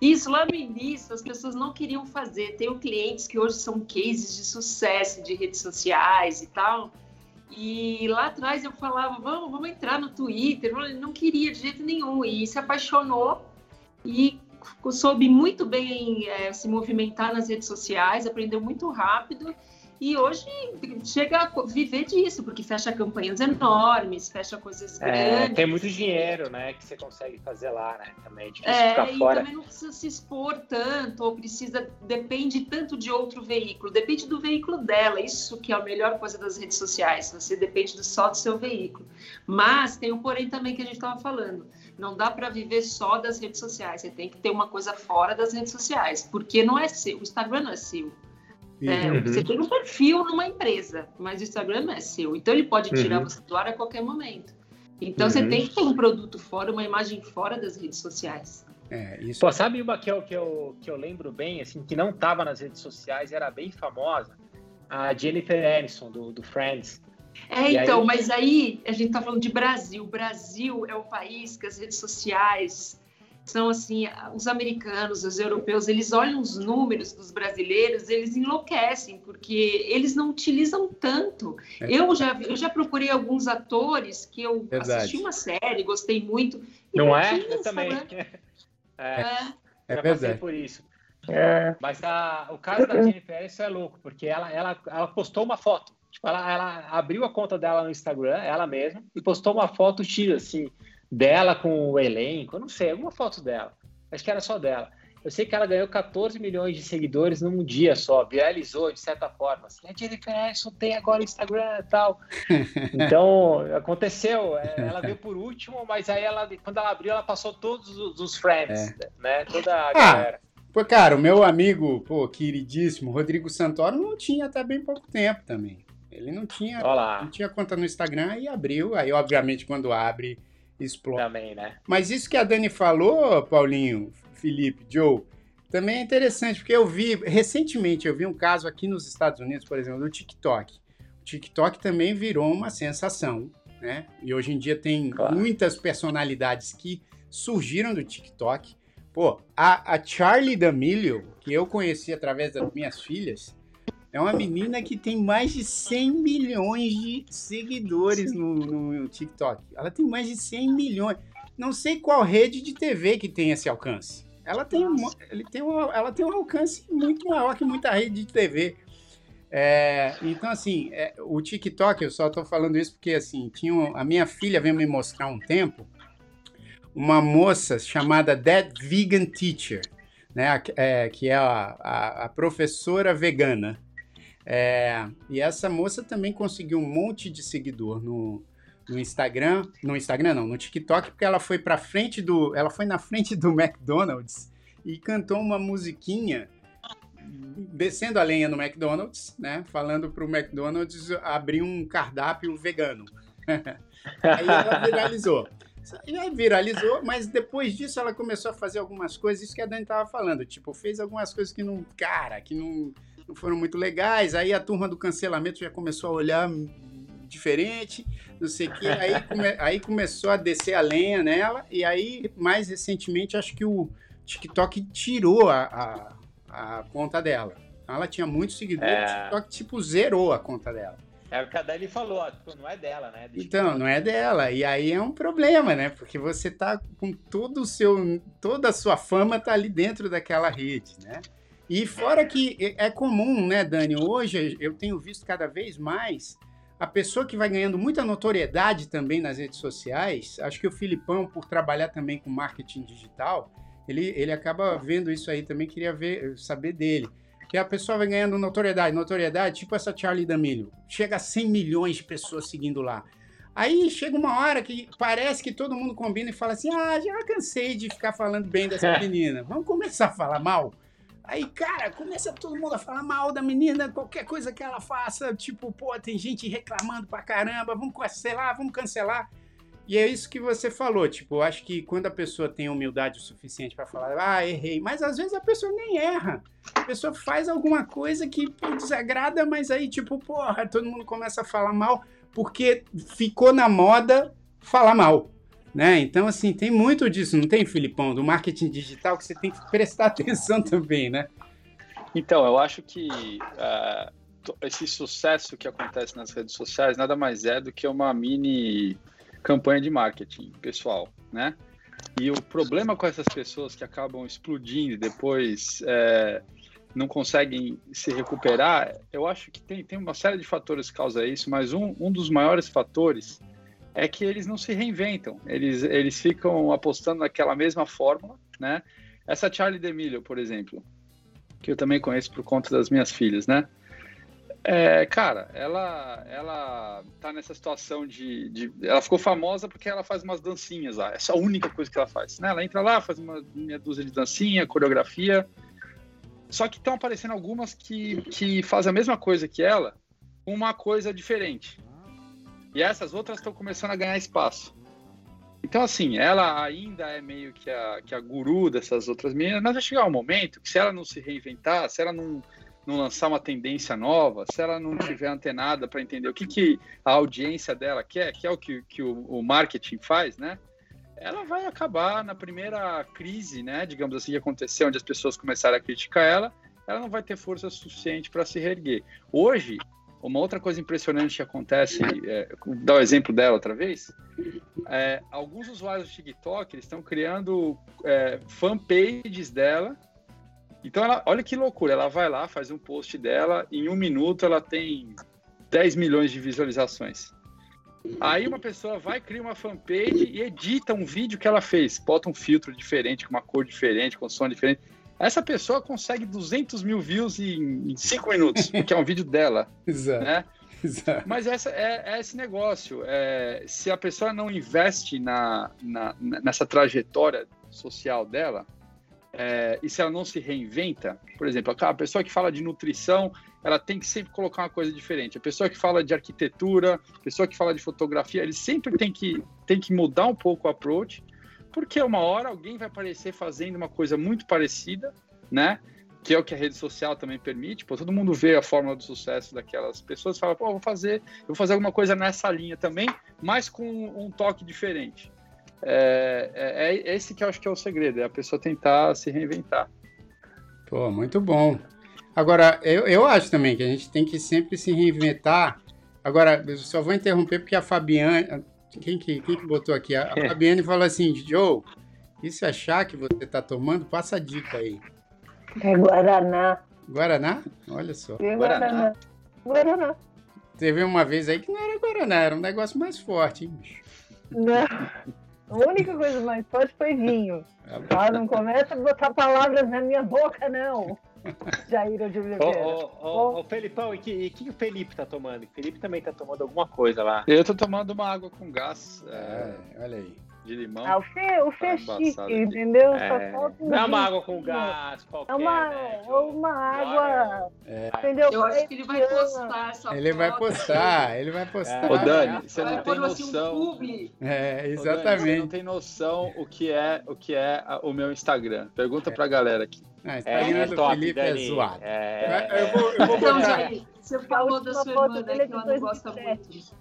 Isso lá no início as pessoas não queriam fazer. Tenho clientes que hoje são cases de sucesso de redes sociais e tal. E lá atrás eu falava, vamos, vamos entrar no Twitter. Eu não queria de jeito nenhum. E se apaixonou e soube muito bem é, se movimentar nas redes sociais, aprendeu muito rápido e hoje chega a viver disso, porque fecha campanhas enormes, fecha coisas é, grandes. Tem muito dinheiro, né, que você consegue fazer lá, né? Também é difícil é, ficar e fora. também não precisa se expor tanto, ou precisa, depende tanto de outro veículo, depende do veículo dela. Isso que é a melhor coisa das redes sociais, você depende só do seu veículo. Mas tem um porém também que a gente estava falando. Não dá para viver só das redes sociais, você tem que ter uma coisa fora das redes sociais, porque não é seu, o Instagram não é seu. É, uhum. Você tem um perfil numa empresa, mas o Instagram não é seu. Então ele pode tirar uhum. você do ar a qualquer momento. Então uhum. você tem que ter um produto fora, uma imagem fora das redes sociais. É, isso... Pô, sabe uma que eu, que, eu, que eu lembro bem, assim, que não estava nas redes sociais, era bem famosa? A Jennifer Aniston, do, do Friends. É, e então, aí... mas aí a gente está falando de Brasil. O Brasil é o país que as redes sociais são assim, os americanos, os europeus, eles olham os números dos brasileiros, eles enlouquecem, porque eles não utilizam tanto. É. Eu, já, eu já procurei alguns atores que eu verdade. assisti uma série, gostei muito. Não é? Eu também. É, é, é verdade. por isso. É. Mas a, o caso da Jennifer isso é louco, porque ela, ela, ela postou uma foto. Tipo, ela, ela abriu a conta dela no Instagram, ela mesma, e postou uma foto X, assim, dela com o elenco, eu não sei, alguma foto dela. Acho que era só dela. Eu sei que ela ganhou 14 milhões de seguidores num dia só, viralizou de certa forma. Assim, a Jennifer Aniston tem agora Instagram e tal. Então, aconteceu. É, ela veio por último, mas aí ela, quando ela abriu, ela passou todos os, friends, é. né? Toda a ah, galera. Pô, cara, o meu amigo, pô, queridíssimo, Rodrigo Santoro, não tinha até bem pouco tempo também. Ele não tinha, não tinha conta no Instagram e abriu. Aí, obviamente, quando abre, explode. Também, né? Mas isso que a Dani falou, Paulinho, Felipe, Joe, também é interessante, porque eu vi, recentemente, eu vi um caso aqui nos Estados Unidos, por exemplo, do TikTok. O TikTok também virou uma sensação, né? E hoje em dia tem claro. muitas personalidades que surgiram do TikTok. Pô, a, a Charlie D'Amelio, que eu conheci através das minhas filhas, é uma menina que tem mais de 100 milhões de seguidores no, no, TikTok. Ela tem mais de 100 milhões. Não sei qual rede de TV que tem esse alcance. Ela tem, um, ele tem um, ela tem um alcance muito maior que muita rede de TV. É, então, assim, é, o TikTok, eu só estou falando isso porque, assim, tinha um, a minha filha veio me mostrar um tempo uma moça chamada That Vegan Teacher. né? É, que é a, a, a professora vegana. É, e essa moça também conseguiu um monte de seguidor no, no Instagram, no Instagram não, no TikTok, porque ela foi para frente do, ela foi na frente do McDonald's e cantou uma musiquinha descendo a lenha no McDonald's, né? Falando para o McDonald's abrir um cardápio vegano. Aí ela viralizou. E viralizou, mas depois disso ela começou a fazer algumas coisas, isso que a Dani estava falando, tipo, fez algumas coisas que não, cara, que não, não foram muito legais, aí a turma do cancelamento já começou a olhar diferente, não sei o quê, aí, come, aí começou a descer a lenha nela, e aí, mais recentemente, acho que o TikTok tirou a, a, a conta dela. Ela tinha muitos seguidores, é... o TikTok, tipo, zerou a conta dela. É o que a Dani falou, ó, não é dela, né? Deixa então, não é dela. E aí é um problema, né? Porque você tá com todo o seu. toda a sua fama tá ali dentro daquela rede, né? E fora que é comum, né, Dani? Hoje eu tenho visto cada vez mais a pessoa que vai ganhando muita notoriedade também nas redes sociais. Acho que o Filipão, por trabalhar também com marketing digital, ele, ele acaba vendo isso aí também, queria ver, saber dele que a pessoa vai ganhando notoriedade. Notoriedade, tipo essa Charlie D'Amelio. Chega a 100 milhões de pessoas seguindo lá. Aí chega uma hora que parece que todo mundo combina e fala assim: ah, já cansei de ficar falando bem dessa menina. Vamos começar a falar mal? Aí, cara, começa todo mundo a falar mal da menina, qualquer coisa que ela faça, tipo, pô, tem gente reclamando pra caramba, vamos cancelar, vamos cancelar. E é isso que você falou, tipo, eu acho que quando a pessoa tem humildade o suficiente para falar, ah, errei, mas às vezes a pessoa nem erra. A pessoa faz alguma coisa que pô, desagrada, mas aí, tipo, porra, todo mundo começa a falar mal porque ficou na moda falar mal. Né? Então, assim, tem muito disso, não tem, Filipão, do marketing digital que você tem que prestar atenção também, né? Então, eu acho que uh, esse sucesso que acontece nas redes sociais nada mais é do que uma mini campanha de marketing pessoal, né? E o problema com essas pessoas que acabam explodindo e depois é, não conseguem se recuperar, eu acho que tem, tem uma série de fatores que causa isso, mas um, um dos maiores fatores é que eles não se reinventam, eles, eles ficam apostando naquela mesma fórmula, né? Essa Charlie D'Amelio, por exemplo, que eu também conheço por conta das minhas filhas, né? É, cara, ela, ela tá nessa situação de, de, Ela ficou famosa porque ela faz umas dancinhas lá. Essa é a única coisa que ela faz. Né? Ela entra lá, faz uma meia dúzia de dancinha, coreografia. Só que estão aparecendo algumas que, que fazem a mesma coisa que ela, uma coisa diferente. E essas outras estão começando a ganhar espaço. Então, assim, ela ainda é meio que a, que a guru dessas outras meninas, mas vai chegar um momento que se ela não se reinventar, se ela não não lançar uma tendência nova, se ela não tiver antenada para entender o que, que a audiência dela quer, que é o que, que o, o, marketing faz, né? Ela vai acabar na primeira crise, né? Digamos assim, que aconteceu, onde as pessoas começaram a criticar ela, ela não vai ter força suficiente para se reerguer. Hoje, uma outra coisa impressionante que acontece, é, dar o exemplo dela outra vez, é, alguns usuários do TikTok estão criando é, fanpages dela então, ela, olha que loucura, ela vai lá, faz um post dela, em um minuto ela tem 10 milhões de visualizações. Aí uma pessoa vai, cria uma fanpage e edita um vídeo que ela fez, bota um filtro diferente, com uma cor diferente, com som diferente. Essa pessoa consegue 200 mil views em 5 minutos, porque é um vídeo dela. Exato. Né? Exato. Mas essa é, é esse negócio. É, se a pessoa não investe na, na, nessa trajetória social dela, é, e se ela não se reinventa, por exemplo, a pessoa que fala de nutrição, ela tem que sempre colocar uma coisa diferente. A pessoa que fala de arquitetura, a pessoa que fala de fotografia, ele sempre tem que, tem que mudar um pouco o approach, porque uma hora alguém vai aparecer fazendo uma coisa muito parecida, né? Que é o que a rede social também permite. Pô, todo mundo vê a fórmula do sucesso daquelas pessoas e fala, pô, vou fazer, vou fazer alguma coisa nessa linha também, mas com um toque diferente. É, é, é, esse que eu acho que é o segredo, é a pessoa tentar se reinventar. Pô, muito bom. Agora, eu, eu acho também que a gente tem que sempre se reinventar. Agora, eu só vou interromper porque a Fabiane. Quem que, quem que botou aqui? A, a Fabiane falou assim: Joe, e se achar que você está tomando, passa a dica aí. É Guaraná. Guaraná? Olha só. É Guaraná. Guaraná. Teve uma vez aí que não era Guaraná, era um negócio mais forte, hein, bicho? Não. A única coisa mais forte foi vinho. Tá? Não começa a botar palavras na minha boca, não. Jair de Oliveira. Ô, ô, ô, ô, Felipão, e que, que o Felipe tá tomando? O Felipe também tá tomando alguma coisa lá. Eu tô tomando uma água com gás é, É, olha aí. de limão. Ah, o Fê, o Fê é Tá chique, embaçado aqui. entendeu? É, Só falta um não é uma água com gás qualquer, É uma, né, é uma água, É. entendeu? Eu acho que ele vai postar essa Ele vai postar, ele vai postar. Ô, É, Dani, você não tem assim um noção. publi. É, Ô, Dani, você não exatamente. tem noção o que é o que é o meu Instagram. Pergunta pra galera aqui. Ah, É, Instagram é do top, Felipe Dani. é zoado. É, Eu vou, eu vou Então. Jair, você falou da sua irmã, né, é que ela não gosta 2007. muito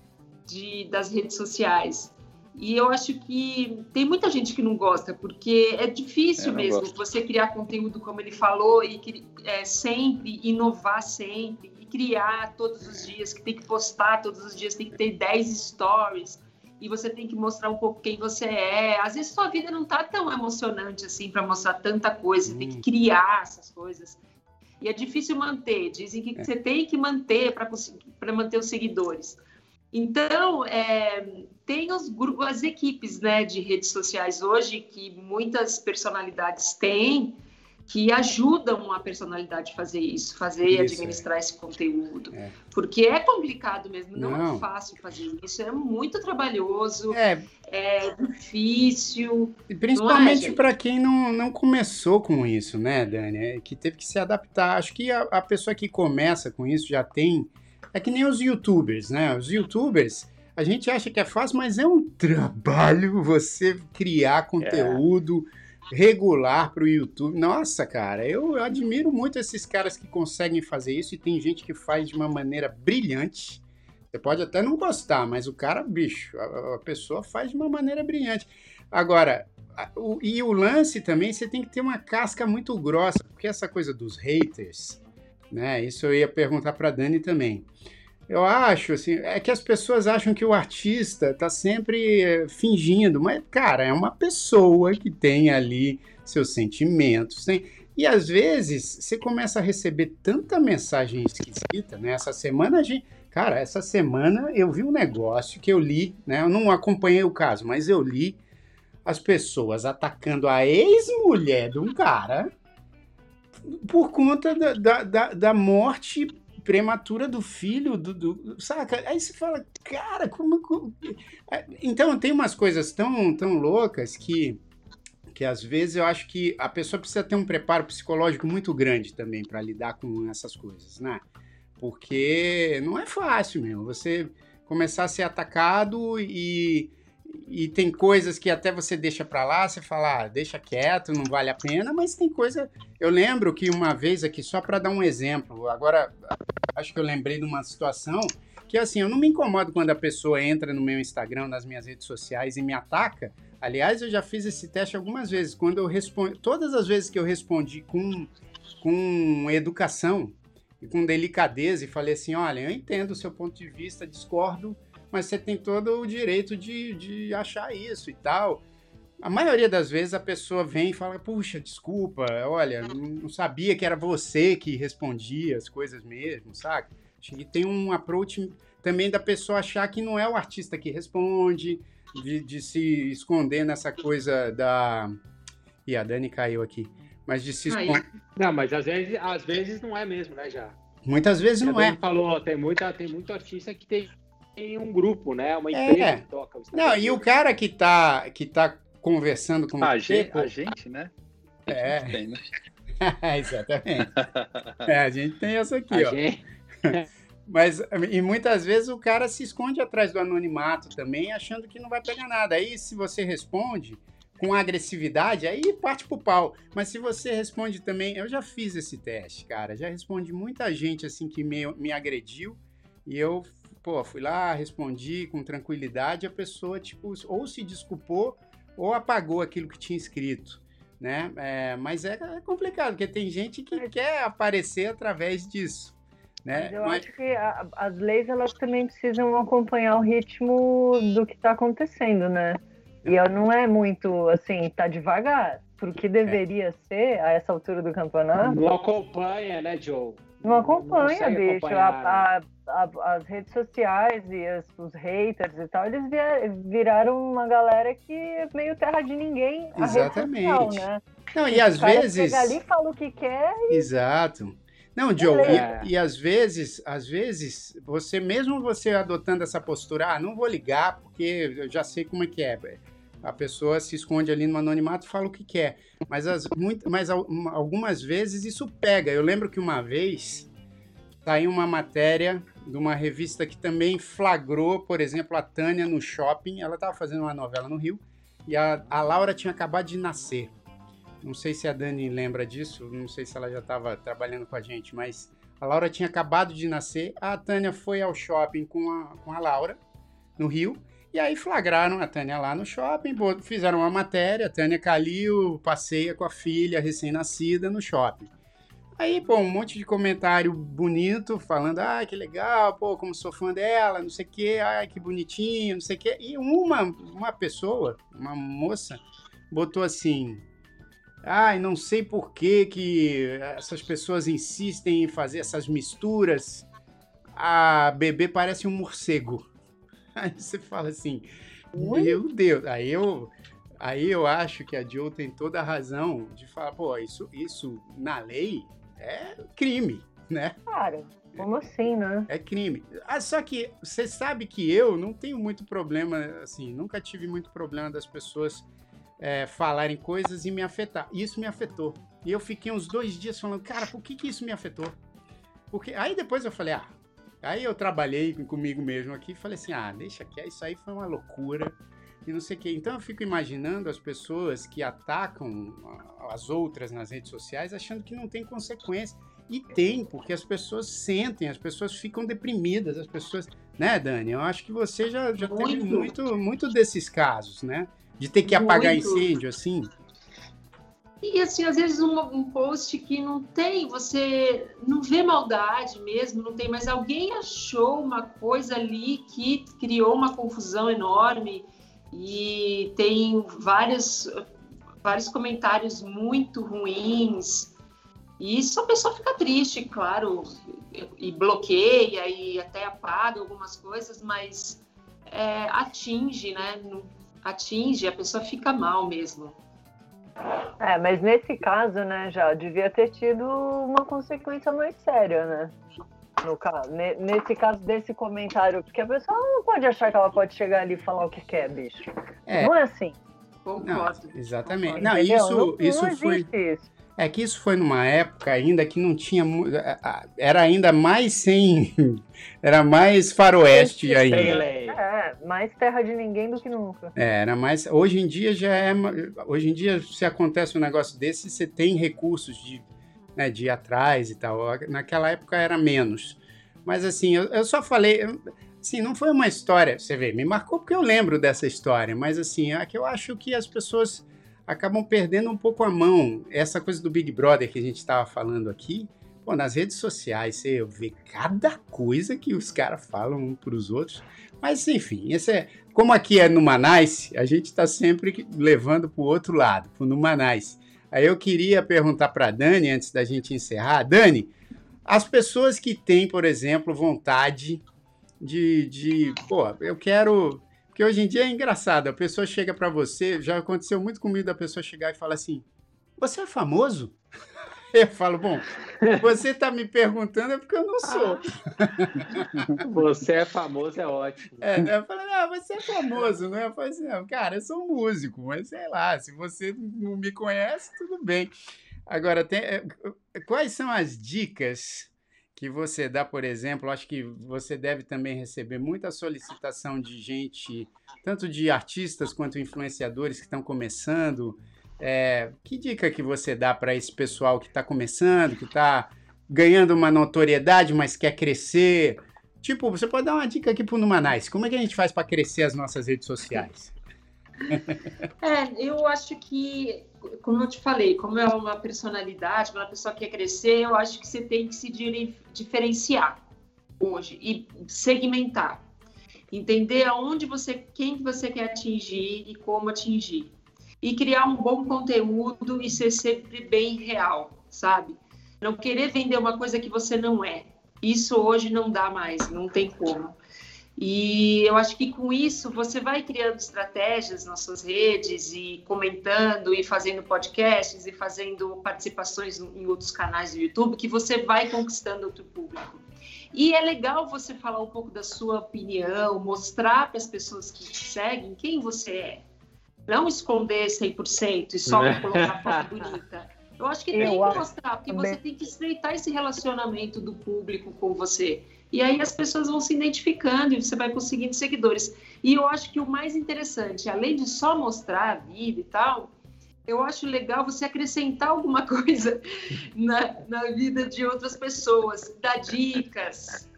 de, das redes sociais. E eu acho que tem muita gente que não gosta, porque é difícil mesmo gosto. você criar conteúdo, como ele falou, e é, sempre, inovar sempre, e criar todos os dias, que tem que postar todos os dias, tem que ter 10 stories, e você tem que mostrar um pouco quem você é. Às vezes sua vida não tá tão emocionante assim para mostrar tanta coisa, você tem que Hum. criar essas coisas. E é difícil manter. Dizem que você tem que manter para manter os seguidores. Então, é, tem os grupos, as equipes né, de redes sociais hoje que muitas personalidades têm que ajudam a personalidade a fazer isso, fazer e Isso, administrar esse conteúdo. É. Porque é complicado mesmo, não, Não. é fácil fazer isso, é muito trabalhoso, É, é difícil. E Principalmente gente? para quem não, não começou com isso, né, Dani? É, Que teve que se adaptar. Acho que a, a pessoa que começa com isso já tem. É que nem os youtubers, né? Os youtubers, a gente acha que é fácil, mas é um trabalho você criar conteúdo regular para o YouTube. Nossa, cara, eu, eu admiro muito esses caras que conseguem fazer isso e tem gente que faz de uma maneira brilhante. Você pode até não gostar, mas o cara, bicho, a, a pessoa faz de uma maneira brilhante. Agora, a- o- e o lance também, você tem que ter uma casca muito grossa, porque essa coisa dos haters, né? Isso eu ia perguntar para Dani também. Eu acho, assim, é que as pessoas acham que o artista tá sempre eh, fingindo, mas, cara, é uma pessoa que tem ali seus sentimentos, tem. E às vezes você começa a receber tanta mensagem esquisita, né? Essa semana a gente. Cara, essa semana eu vi um negócio que eu li, né? Eu não acompanhei o caso, mas eu li as pessoas atacando a ex-mulher de um cara por conta da, da, da, da morte prematura do filho, do, do- saca? Aí você fala, cara, como, como- É, Então, tem umas coisas tão, tão loucas que, que às vezes eu acho que a pessoa precisa ter um preparo psicológico muito grande também para lidar com essas coisas, né? Porque não é fácil mesmo. Você começar a ser atacado e, e tem coisas que até você deixa para lá, você fala, ah, deixa quieto, não vale a pena, mas tem coisa. Eu lembro que uma vez aqui, só para dar um exemplo, agora acho que eu lembrei de uma situação que assim, eu não me incomodo quando a pessoa entra no meu Instagram, nas minhas redes sociais e me ataca. Aliás, eu já fiz esse teste algumas vezes. Quando eu respondo, todas as vezes que eu respondi com, com educação e com delicadeza e falei assim, olha, eu entendo o seu ponto de vista, discordo, mas você tem todo o direito de, de achar isso e tal. A maioria das vezes a pessoa vem e fala, puxa, desculpa, olha, não não sabia que era você que respondia as coisas mesmo, sabe? Que tem um approach também da pessoa achar que não é o artista que responde, de, de se esconder nessa coisa da. Ih, a Dani caiu aqui. Mas de se esconder. Não, mas às vezes, às vezes não é mesmo, né, já? Muitas vezes não A é. Dani falou, tem, muita, tem muito artista que tem, tem um grupo, né? Uma É. empresa que toca. Não, e o cara que tá, que tá conversando com Ah, a, você. gente, pô, a gente, né? A gente É. tem, né? Exatamente. É, a gente tem essa aqui, A ó. gente- Mas, e muitas vezes o cara se esconde atrás do anonimato também, achando que não vai pegar nada. Aí, se você responde com agressividade, aí parte pro pau. Mas se você responde também, eu já fiz esse teste, cara. Já respondi muita gente assim que me, me agrediu e eu, pô, fui lá, respondi com tranquilidade. A pessoa, tipo, ou se desculpou ou apagou aquilo que tinha escrito. Né? É, mas é, é complicado, porque tem gente que quer aparecer através disso. Né? Mas eu Mas- acho que a- as leis elas também precisam acompanhar o ritmo do que está acontecendo, né? E eu- não é muito assim, tá devagar. Pro que deveria ser a essa altura do campeonato. Não acompanha, né, Joe? Não acompanha, não bicho. A, né? a, a, as redes sociais e as, os haters e tal, eles viraram uma galera que é meio terra de ninguém. Exatamente. Social, né? Não, e às vezes. Chega ali, fala o que quer. E... Exato. Não, Joe, é. e, e, às vezes, às vezes, você mesmo você adotando essa postura, ah, não vou ligar porque eu já sei como é que é. A pessoa se esconde ali no anonimato e fala o que quer. Mas, as, muito, mas algumas vezes isso pega. Eu lembro que uma vez saiu uma matéria de uma revista que também flagrou, por exemplo, a Tânia no shopping. Ela estava fazendo uma novela no Rio e a, a Laura tinha acabado de nascer. Não sei se a Dani lembra disso, não sei se ela já estava trabalhando com a gente, mas a Laura tinha acabado de nascer. A Tânia foi ao shopping com a, com a Laura, no Rio, e aí flagraram a Tânia lá no shopping, fizeram uma matéria, a Tânia Calil passeia com a filha recém-nascida no shopping. Aí, pô, um monte de comentário bonito, falando, ah, que legal, pô, como sou fã dela, não sei o quê, ah, que bonitinho, não sei o quê. E uma, uma pessoa, uma moça, botou assim, Ai, não sei por que, que essas pessoas insistem em fazer essas misturas. A bebê parece um morcego. Aí você fala assim, Oi? meu Deus. Aí eu, aí eu acho que a Joe tem toda a razão de falar, pô, isso, isso na lei é crime, né? Cara, como assim, né? É crime. Ah, só que você sabe que eu não tenho muito problema, assim, nunca tive muito problema das pessoas é, falarem coisas e me afetar. Isso me afetou. E eu fiquei uns dois dias falando, cara, por que, que isso me afetou? Porque aí depois eu falei, ah, aí eu trabalhei comigo mesmo aqui e falei assim, ah, deixa que isso aí foi uma loucura e não sei o que. Então eu fico imaginando as pessoas que atacam as outras nas redes sociais achando que não tem consequência. E tem, porque as pessoas sentem, as pessoas ficam deprimidas, as pessoas. Né, Dani? Eu acho que você já, já muito. teve muito, muito desses casos, né? De ter que apagar Muito. incêndio, assim? E assim, às vezes um, um, post que não tem, você não vê maldade mesmo, não tem, mas alguém achou uma coisa ali que criou uma confusão enorme e tem vários, vários comentários muito ruins. E isso a pessoa fica triste, claro, e bloqueia e até apaga algumas coisas, mas é, atinge, né? atinge, a pessoa fica mal mesmo. É, mas nesse caso, né, já devia ter tido uma consequência mais séria, né? No caso, nesse caso desse comentário, porque a pessoa não pode achar que ela pode chegar ali e falar o que quer, bicho. É. Não é assim. Concordo. Não, exatamente. Não, isso, não, isso não foi. Isso. É que isso foi numa época ainda que não tinha. Era ainda mais sem. Era mais faroeste ainda. É, mais terra de ninguém do que nunca. É, era mais. Hoje em dia já é. Hoje em dia, se acontece um negócio desse, você tem recursos de, né, de ir atrás e tal. Naquela época era menos. Mas assim, eu, eu só falei. Assim, não foi uma história. Você vê, me marcou porque eu lembro dessa história. Mas assim, é que eu acho que as pessoas acabam perdendo um pouco a mão. Essa coisa do Big Brother que a gente estava falando aqui, pô, nas redes sociais você vê cada coisa que os caras falam um para os outros. Mas enfim, esse é, como aqui é no Manais, a gente está sempre levando para o outro lado, para o Numanais. Aí eu queria perguntar para Dani, antes da gente encerrar, Dani, as pessoas que têm, por exemplo, vontade de, de pô, eu quero porque hoje em dia é engraçado, a pessoa chega para você, já aconteceu muito comigo da pessoa chegar e falar assim: "Você é famoso?" Eu falo, bom, você está me perguntando é porque eu não sou. Você é famoso, é ótimo. É, eu falei, ah, você é famoso, não é? Eu falei assim, cara, eu sou músico, mas sei lá, se você não me conhece, tudo bem. Agora, tem, é, quais são as dicas que você dá, por exemplo, acho que você deve também receber muita solicitação de gente, tanto de artistas quanto influenciadores que estão começando. É, que dica que você dá para esse pessoal que está começando, que está ganhando uma notoriedade, mas quer crescer? Tipo, você pode dar uma dica aqui para o Numanais. Como é que a gente faz para crescer as nossas redes sociais? É, eu acho que, como eu te falei, como é uma personalidade, uma pessoa que quer crescer, eu acho que você tem que se diferenciar hoje e segmentar. Entender aonde você, quem que você quer atingir e como atingir. E criar um bom conteúdo e ser sempre bem real, sabe? Não querer vender uma coisa que você não é. Isso hoje não dá mais, não tem como. E eu acho que com isso você vai criando estratégias nas suas redes e comentando e fazendo podcasts e fazendo participações em outros canais do YouTube que você vai conquistando outro público. E é legal você falar um pouco da sua opinião, mostrar para as pessoas que te seguem quem você é. Não esconder 100% e só é. colocar foto bonita. Eu acho que tem que mostrar, porque você tem que estreitar esse relacionamento do público com você. E aí as pessoas vão se identificando e você vai conseguindo seguidores. E eu acho que o mais interessante, além de só mostrar a vida e tal, eu acho legal você acrescentar alguma coisa na, na vida de outras pessoas, dar dicas,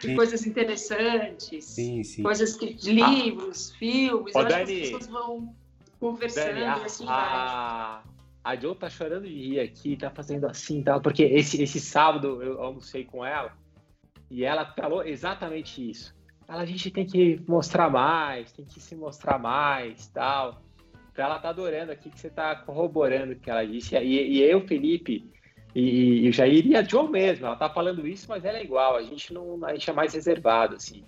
de coisas interessantes, sim, sim. coisas que, de livros, ah. filmes. eu Dani, acho que as pessoas vão conversando Dani, a, assim a, a Jo tá chorando de rir aqui, tá fazendo assim tal, porque esse, esse sábado eu almocei com ela e ela falou exatamente isso. Ela, a gente tem que mostrar mais, tem que se mostrar mais, tal. Então ela tá adorando aqui que você tá corroborando o que ela disse. E, e eu, Felipe, e, e o Jair e a Joe mesmo, ela tá falando isso, mas ela é igual. A gente não, a gente é mais reservado, assim.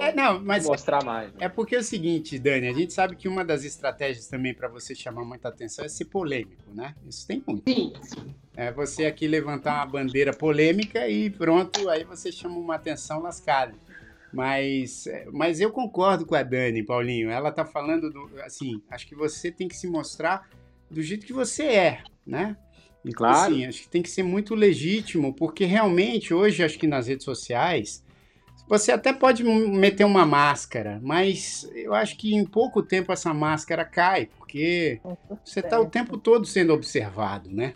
é, não, mas mostrar mais. Né? É porque é o seguinte, Dani, a gente sabe que uma das estratégias também para você chamar muita atenção é ser polêmico, né? Isso tem muito. Sim. É você aqui levantar uma bandeira polêmica e pronto, aí você chama uma atenção lascada. Mas, mas eu concordo com a Dani, Paulinho. Ela tá falando do, assim, acho que você tem que se mostrar do jeito que você é, né? Então, claro. Assim, acho que tem que ser muito legítimo, porque realmente hoje acho que nas redes sociais você até pode meter uma máscara, mas eu acho que em pouco tempo essa máscara cai, porque você está o tempo todo sendo observado, né?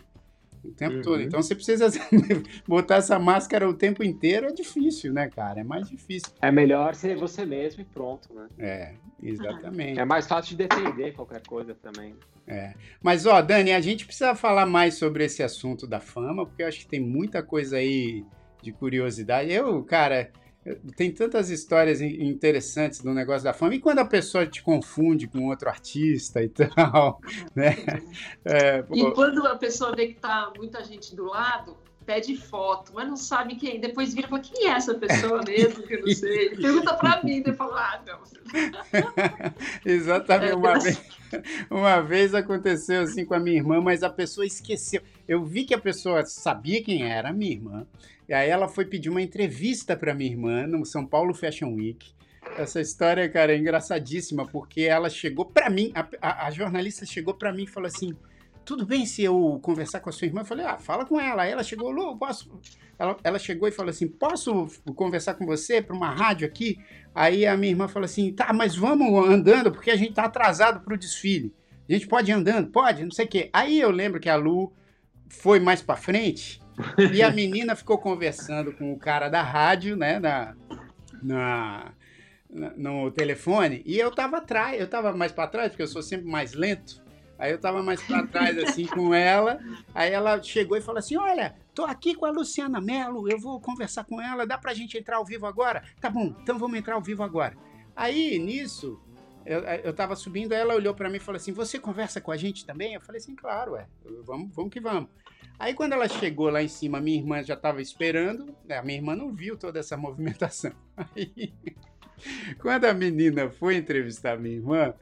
O tempo uhum. todo. Então você precisa botar essa máscara o tempo inteiro, é difícil, né, cara? É mais difícil. É melhor ser você mesmo e pronto, né? É, exatamente. É mais fácil de defender qualquer coisa também. É. Mas, ó, Dani, a gente precisa falar mais sobre esse assunto da fama, porque eu acho que tem muita coisa aí de curiosidade. Eu, cara, tem tantas histórias interessantes do negócio da fama. E quando a pessoa te confunde com outro artista e tal, né? É, e quando a pessoa vê que tá muita gente do lado, pede foto, mas não sabe quem. Depois vira e fala, quem é essa pessoa mesmo? Que eu não sei. Pergunta pra mim, daí fala, ah, não. Exatamente. É, uma, vez, uma vez aconteceu assim com a minha irmã, mas a pessoa esqueceu. Eu vi que a pessoa sabia quem era, a minha irmã, e aí ela foi pedir uma entrevista para minha irmã no São Paulo Fashion Week. Essa história, cara, é engraçadíssima, porque ela chegou para mim, a, a, a, jornalista chegou para mim e falou assim: tudo bem se eu conversar com a sua irmã? Eu falei, ah, fala com ela. Aí ela chegou, Lu, posso. Ela, ela chegou e falou assim: posso conversar com você para uma rádio aqui? Aí a minha irmã falou assim: tá, mas vamos andando, porque a gente tá atrasado para o desfile. A gente pode ir andando? Pode, não sei o quê. Aí eu lembro que a Lu foi mais para frente e a menina ficou conversando com o cara da rádio, né, na, na, na no telefone, e eu tava atrás, eu tava mais para trás, porque eu sou sempre mais lento. Aí eu tava mais para trás, assim, com ela. Aí ela chegou e falou assim: Olha, tô aqui com a Luciana Mello, eu vou conversar com ela, dá pra gente entrar ao vivo agora? Tá bom, então vamos entrar ao vivo agora. Aí, nisso, eu, eu tava subindo, ela olhou para mim e falou assim: Você conversa com a gente também? Eu falei assim: Claro, é, vamos, vamos que vamos. Aí quando ela chegou lá em cima, minha irmã já estava esperando. Né, a minha irmã não viu toda essa movimentação. Aí, quando a menina foi entrevistar a minha irmã,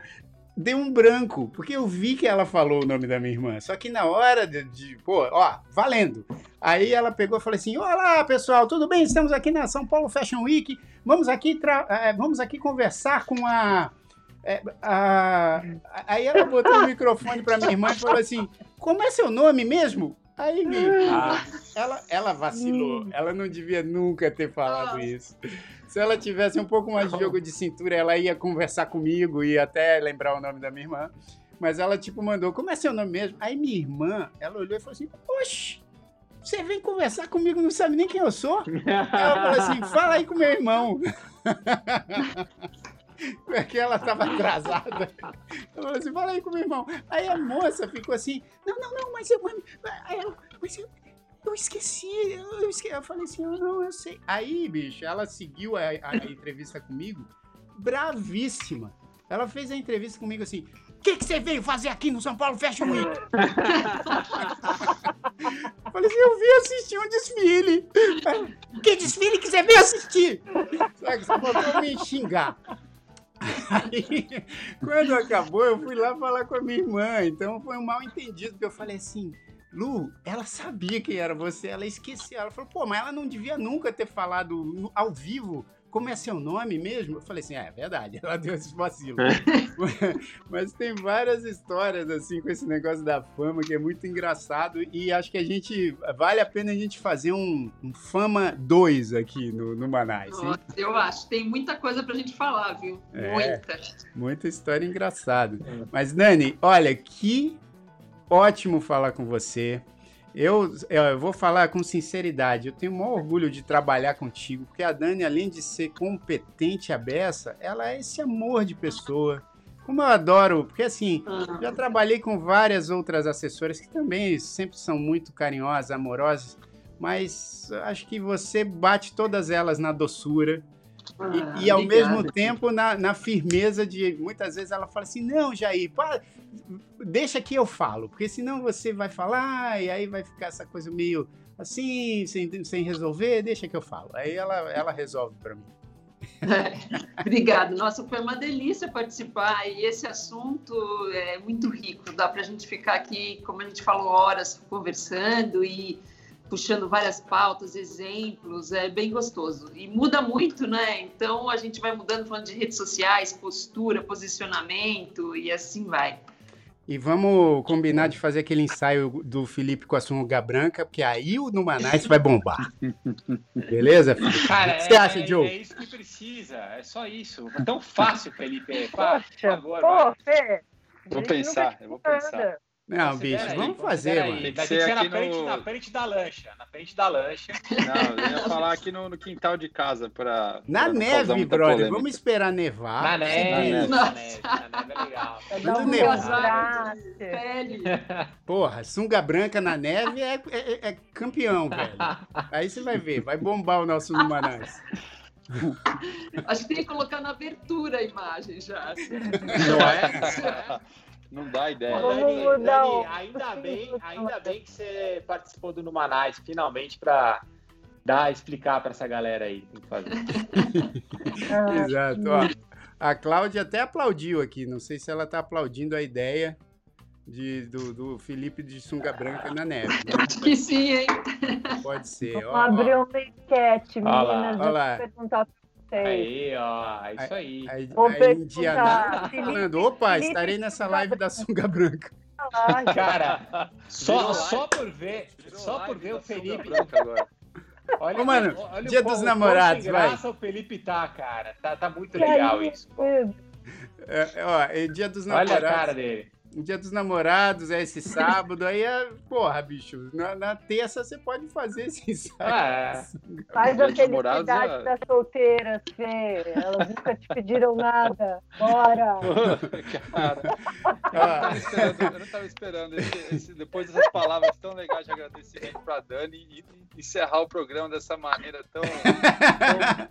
deu um branco, porque eu vi que ela falou o nome da minha irmã. Só que na hora de, de pô, ó, valendo. Aí ela pegou e falou assim: Olá, pessoal, tudo bem? Estamos aqui na São Paulo Fashion Week. Vamos aqui, é, vamos aqui conversar com a, é, a. Aí ela botou o microfone para minha irmã e falou assim: Como é seu nome mesmo? Aí, ah. ela, ela vacilou. Hum. Ela não devia nunca ter falado isso. Se ela tivesse um pouco mais de jogo de cintura, ela ia conversar comigo e até lembrar o nome da minha irmã. Mas ela, tipo, mandou, como é seu nome mesmo? Aí minha irmã, ela olhou e falou assim, oxe, você vem conversar comigo, não sabe nem quem eu sou? ela falou assim, fala aí com meu irmão. Porque ela estava atrasada. Ela falou assim: fala aí com meu irmão. Aí a moça ficou assim: não, não, não, mas eu. Mas eu, eu esqueci, eu, esqueci. Eu falei assim: não, eu sei. Aí, bicho, ela seguiu a, a entrevista comigo, bravíssima. Ela fez a entrevista comigo assim: o que, que você veio fazer aqui no São Paulo Fashion Week? Falei assim, eu vim assistir um desfile. Que desfile que você veio assistir? Sabe, só faltou me xingar. Aí, quando acabou, eu fui lá falar com a minha irmã. Então foi um mal entendido, porque eu falei assim, Lu, ela sabia quem era você, ela esqueceu. Ela falou, pô, mas ela não devia nunca ter falado ao vivo como é seu nome mesmo? Eu falei assim, é, é verdade, ela deu esse vacilo. Mas tem várias histórias, assim, com esse negócio da fama, que é muito engraçado, e acho que a gente, vale a pena a gente fazer um, um Fama 2 aqui no, no Manais. Nossa, eu acho, tem muita coisa pra gente falar, viu? É, muita. Muita história engraçada. Mas, Dani, olha, que ótimo falar com você. Eu, eu vou falar com sinceridade, eu tenho o maior orgulho de trabalhar contigo, porque a Dani, além de ser competente e abessa, ela é esse amor de pessoa. Como eu adoro, porque assim, já trabalhei com várias outras assessoras que também sempre são muito carinhosas, amorosas, mas acho que você bate todas elas na doçura, ah, e, e, ao mesmo tempo na, na, firmeza de muitas vezes ela fala assim: não, Jair, para, deixa que eu falo, porque senão você vai falar e aí vai ficar essa coisa meio assim, sem, sem resolver, deixa que eu falo. Aí ela, ela resolve para mim. É, obrigada. Nossa, foi uma delícia participar e esse assunto é muito rico. Dá para a gente ficar aqui, como a gente falou, horas conversando e puxando várias pautas, exemplos, é bem gostoso. E muda muito, né? Então a gente vai mudando, falando de redes sociais, postura, posicionamento e assim vai. E vamos combinar de fazer aquele ensaio do Felipe com a sunga branca, porque aí o Numanais vai bombar. Beleza, Felipe? Cara, o que você é, acha, é, Joe? É isso que precisa, é só isso. É tão fácil, Felipe. Poxa, por favor. Pô, Fê, vou pensar, eu vou pensar. Não, bicho, aí, vamos fazer, mano. Tem que ser na, frente, no... na frente da lancha. Na frente da lancha. Não, eu ia falar aqui no, no quintal de casa pra. Na pra neve, brother. Polêmica. Vamos esperar nevar. Na neve. Na neve, na neve é legal. Quando nevar. Porra, sunga branca na neve é, é, é, campeão, velho. Aí você vai ver, vai bombar o nosso Numanás. Acho que tem que colocar na abertura a imagem já. Não é? Não dá ideia. Dani, Dani, ainda, bem, ainda bem que você participou do Numanais, finalmente, para dar, explicar para essa galera aí o que fazer. Exato. Ó, a Cláudia até aplaudiu aqui, não sei se ela está aplaudindo a ideia de, do, do, Felipe de sunga branca na neve. Né? Acho que sim, hein? Pode ser. Vamos ó, abrir uma enquete, meninas. Olha lá. perguntar Aí, ó, é isso aí. Aí, aí, aí Indiana falando, opa, Felipe, estarei nessa live da sunga branca. Cara, só, só por ver, só por ver o Felipe. Olha, Ô, mano, olha dia dos namorados, vai. o Felipe tá, cara. Tá, tá muito legal isso. É, ó, é dia dos namorados. Olha a cara dele. Dia dos Namorados é esse sábado, aí é, porra, bicho, na, na terça você pode fazer esse ensaio. Ah, é. Faz a felicidade é... das solteiras, Fê. Elas nunca te pediram nada. Bora! Cara, eu não estava esperando, esse, esse, depois dessas palavras tão legais de agradecimento para Dani e, e encerrar o programa dessa maneira tão, tão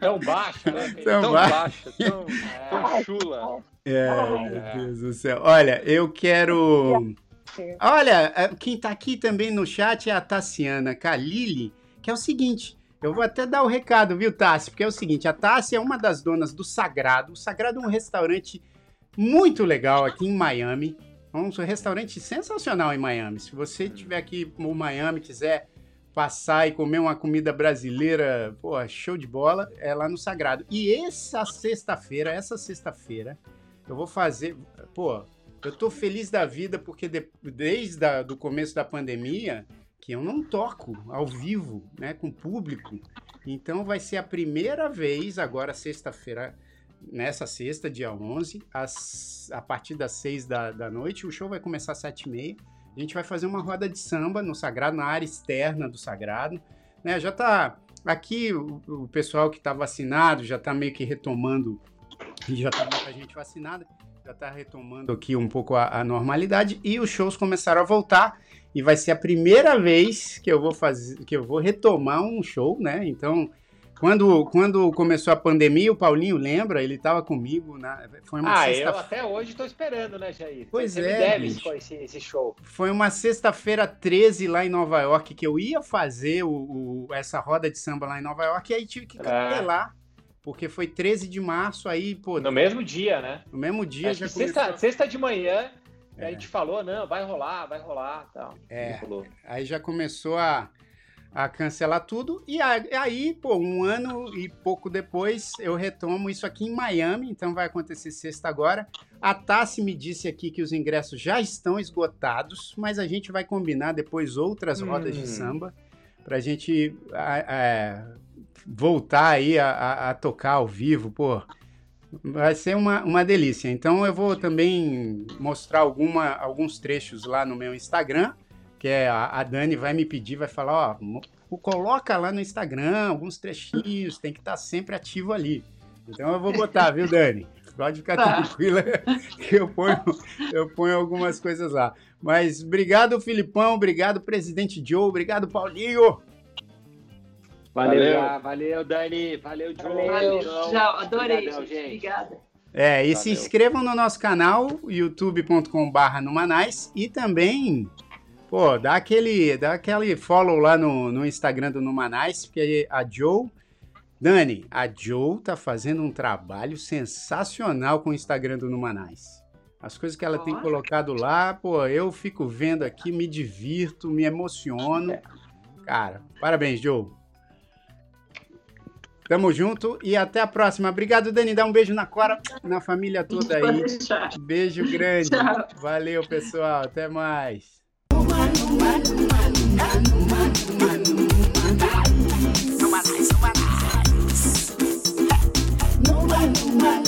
Tão baixa, né? Tão, tão baixa, tão, é. tão chula. É, meu Deus do céu. Olha, eu quero. Olha, é, quem tá aqui também no chat é a Tassiana Kalili, que é o seguinte. Eu vou até dar o recado, viu, Tassi? Porque é o seguinte: a Tassi é uma das donas do Sagrado. O Sagrado é um restaurante muito legal aqui em Miami. É um restaurante sensacional em Miami. Se você estiver aqui no Miami quiser passar e comer uma comida brasileira, pô, show de bola, é lá no Sagrado. E essa sexta-feira, essa sexta-feira, eu vou fazer, pô, eu tô feliz da vida porque de, desde a, do começo da pandemia que eu não toco ao vivo, né, com público. Então vai ser a primeira vez agora sexta-feira, nessa sexta, dia 11, às, a partir das 6 da, da noite, o show vai começar às 7 e meia a gente vai fazer uma roda de samba no Sagrado, na área externa do Sagrado. Né? Já está aqui o, o, pessoal que está vacinado já está meio que retomando, já está muita gente vacinada, já está retomando aqui um pouco a, a, normalidade e os shows começaram a voltar e vai ser a primeira vez que eu vou fazer, que eu vou retomar um show, né? Então Quando, quando começou a pandemia, o Paulinho lembra, ele estava comigo. Na, foi uma ah, sexta... eu até hoje estou esperando, né, Jair? Pois Você é. Me deve esse, esse show. Foi uma sexta-feira 13 lá em Nova York que eu ia fazer o, o- essa roda de samba lá em Nova York e aí tive que cancelar. Porque foi 13 de março, aí, pô, No mesmo dia, né? no mesmo dia Acho já começou. sexta, sexta de manhã, É. a gente falou, não, vai rolar, vai rolar tal. É. Aí já começou a, a cancelar tudo. E aí, pô, um ano e pouco depois, eu retomo isso aqui em Miami. Então vai acontecer sexta agora. A Tassi me disse aqui que os ingressos já estão esgotados, mas a gente vai combinar depois outras rodas de Hum. samba pra gente a- a- voltar aí a, a- a tocar ao vivo, pô. Vai ser uma, uma delícia. Então eu vou também mostrar alguma, alguns trechos lá no meu Instagram que é a, Dani vai me pedir, vai falar, ó, coloca lá no Instagram alguns trechinhos, tem que estar sempre ativo ali. Então eu vou botar, viu, Dani? Pode ficar Tá. tranquila que eu ponho, eu ponho algumas coisas lá. Mas obrigado, Filipão, obrigado, presidente Joe, obrigado, Paulinho. Valeu, Valeu. valeu, Dani. Valeu, Joe. Valeu. Tchau, adorei, Obrigadão, gente. Obrigada. É, e se Valeu. inscrevam no nosso canal, youtube.com.br Numanais, e também, pô, dá aquele, dá aquele follow lá no, no Instagram do Numanais, porque a Joe, Dani, a Joe tá fazendo um trabalho sensacional com o Instagram do Numanais. As coisas que ela tem colocado lá, pô, eu fico vendo aqui, me divirto, me emociono. Cara, parabéns, Joe. Tamo junto e até a próxima. Obrigado, Dani. Dá um beijo na Cora, na família toda aí. Beijo grande. Valeu, pessoal. Até mais. No man, no man.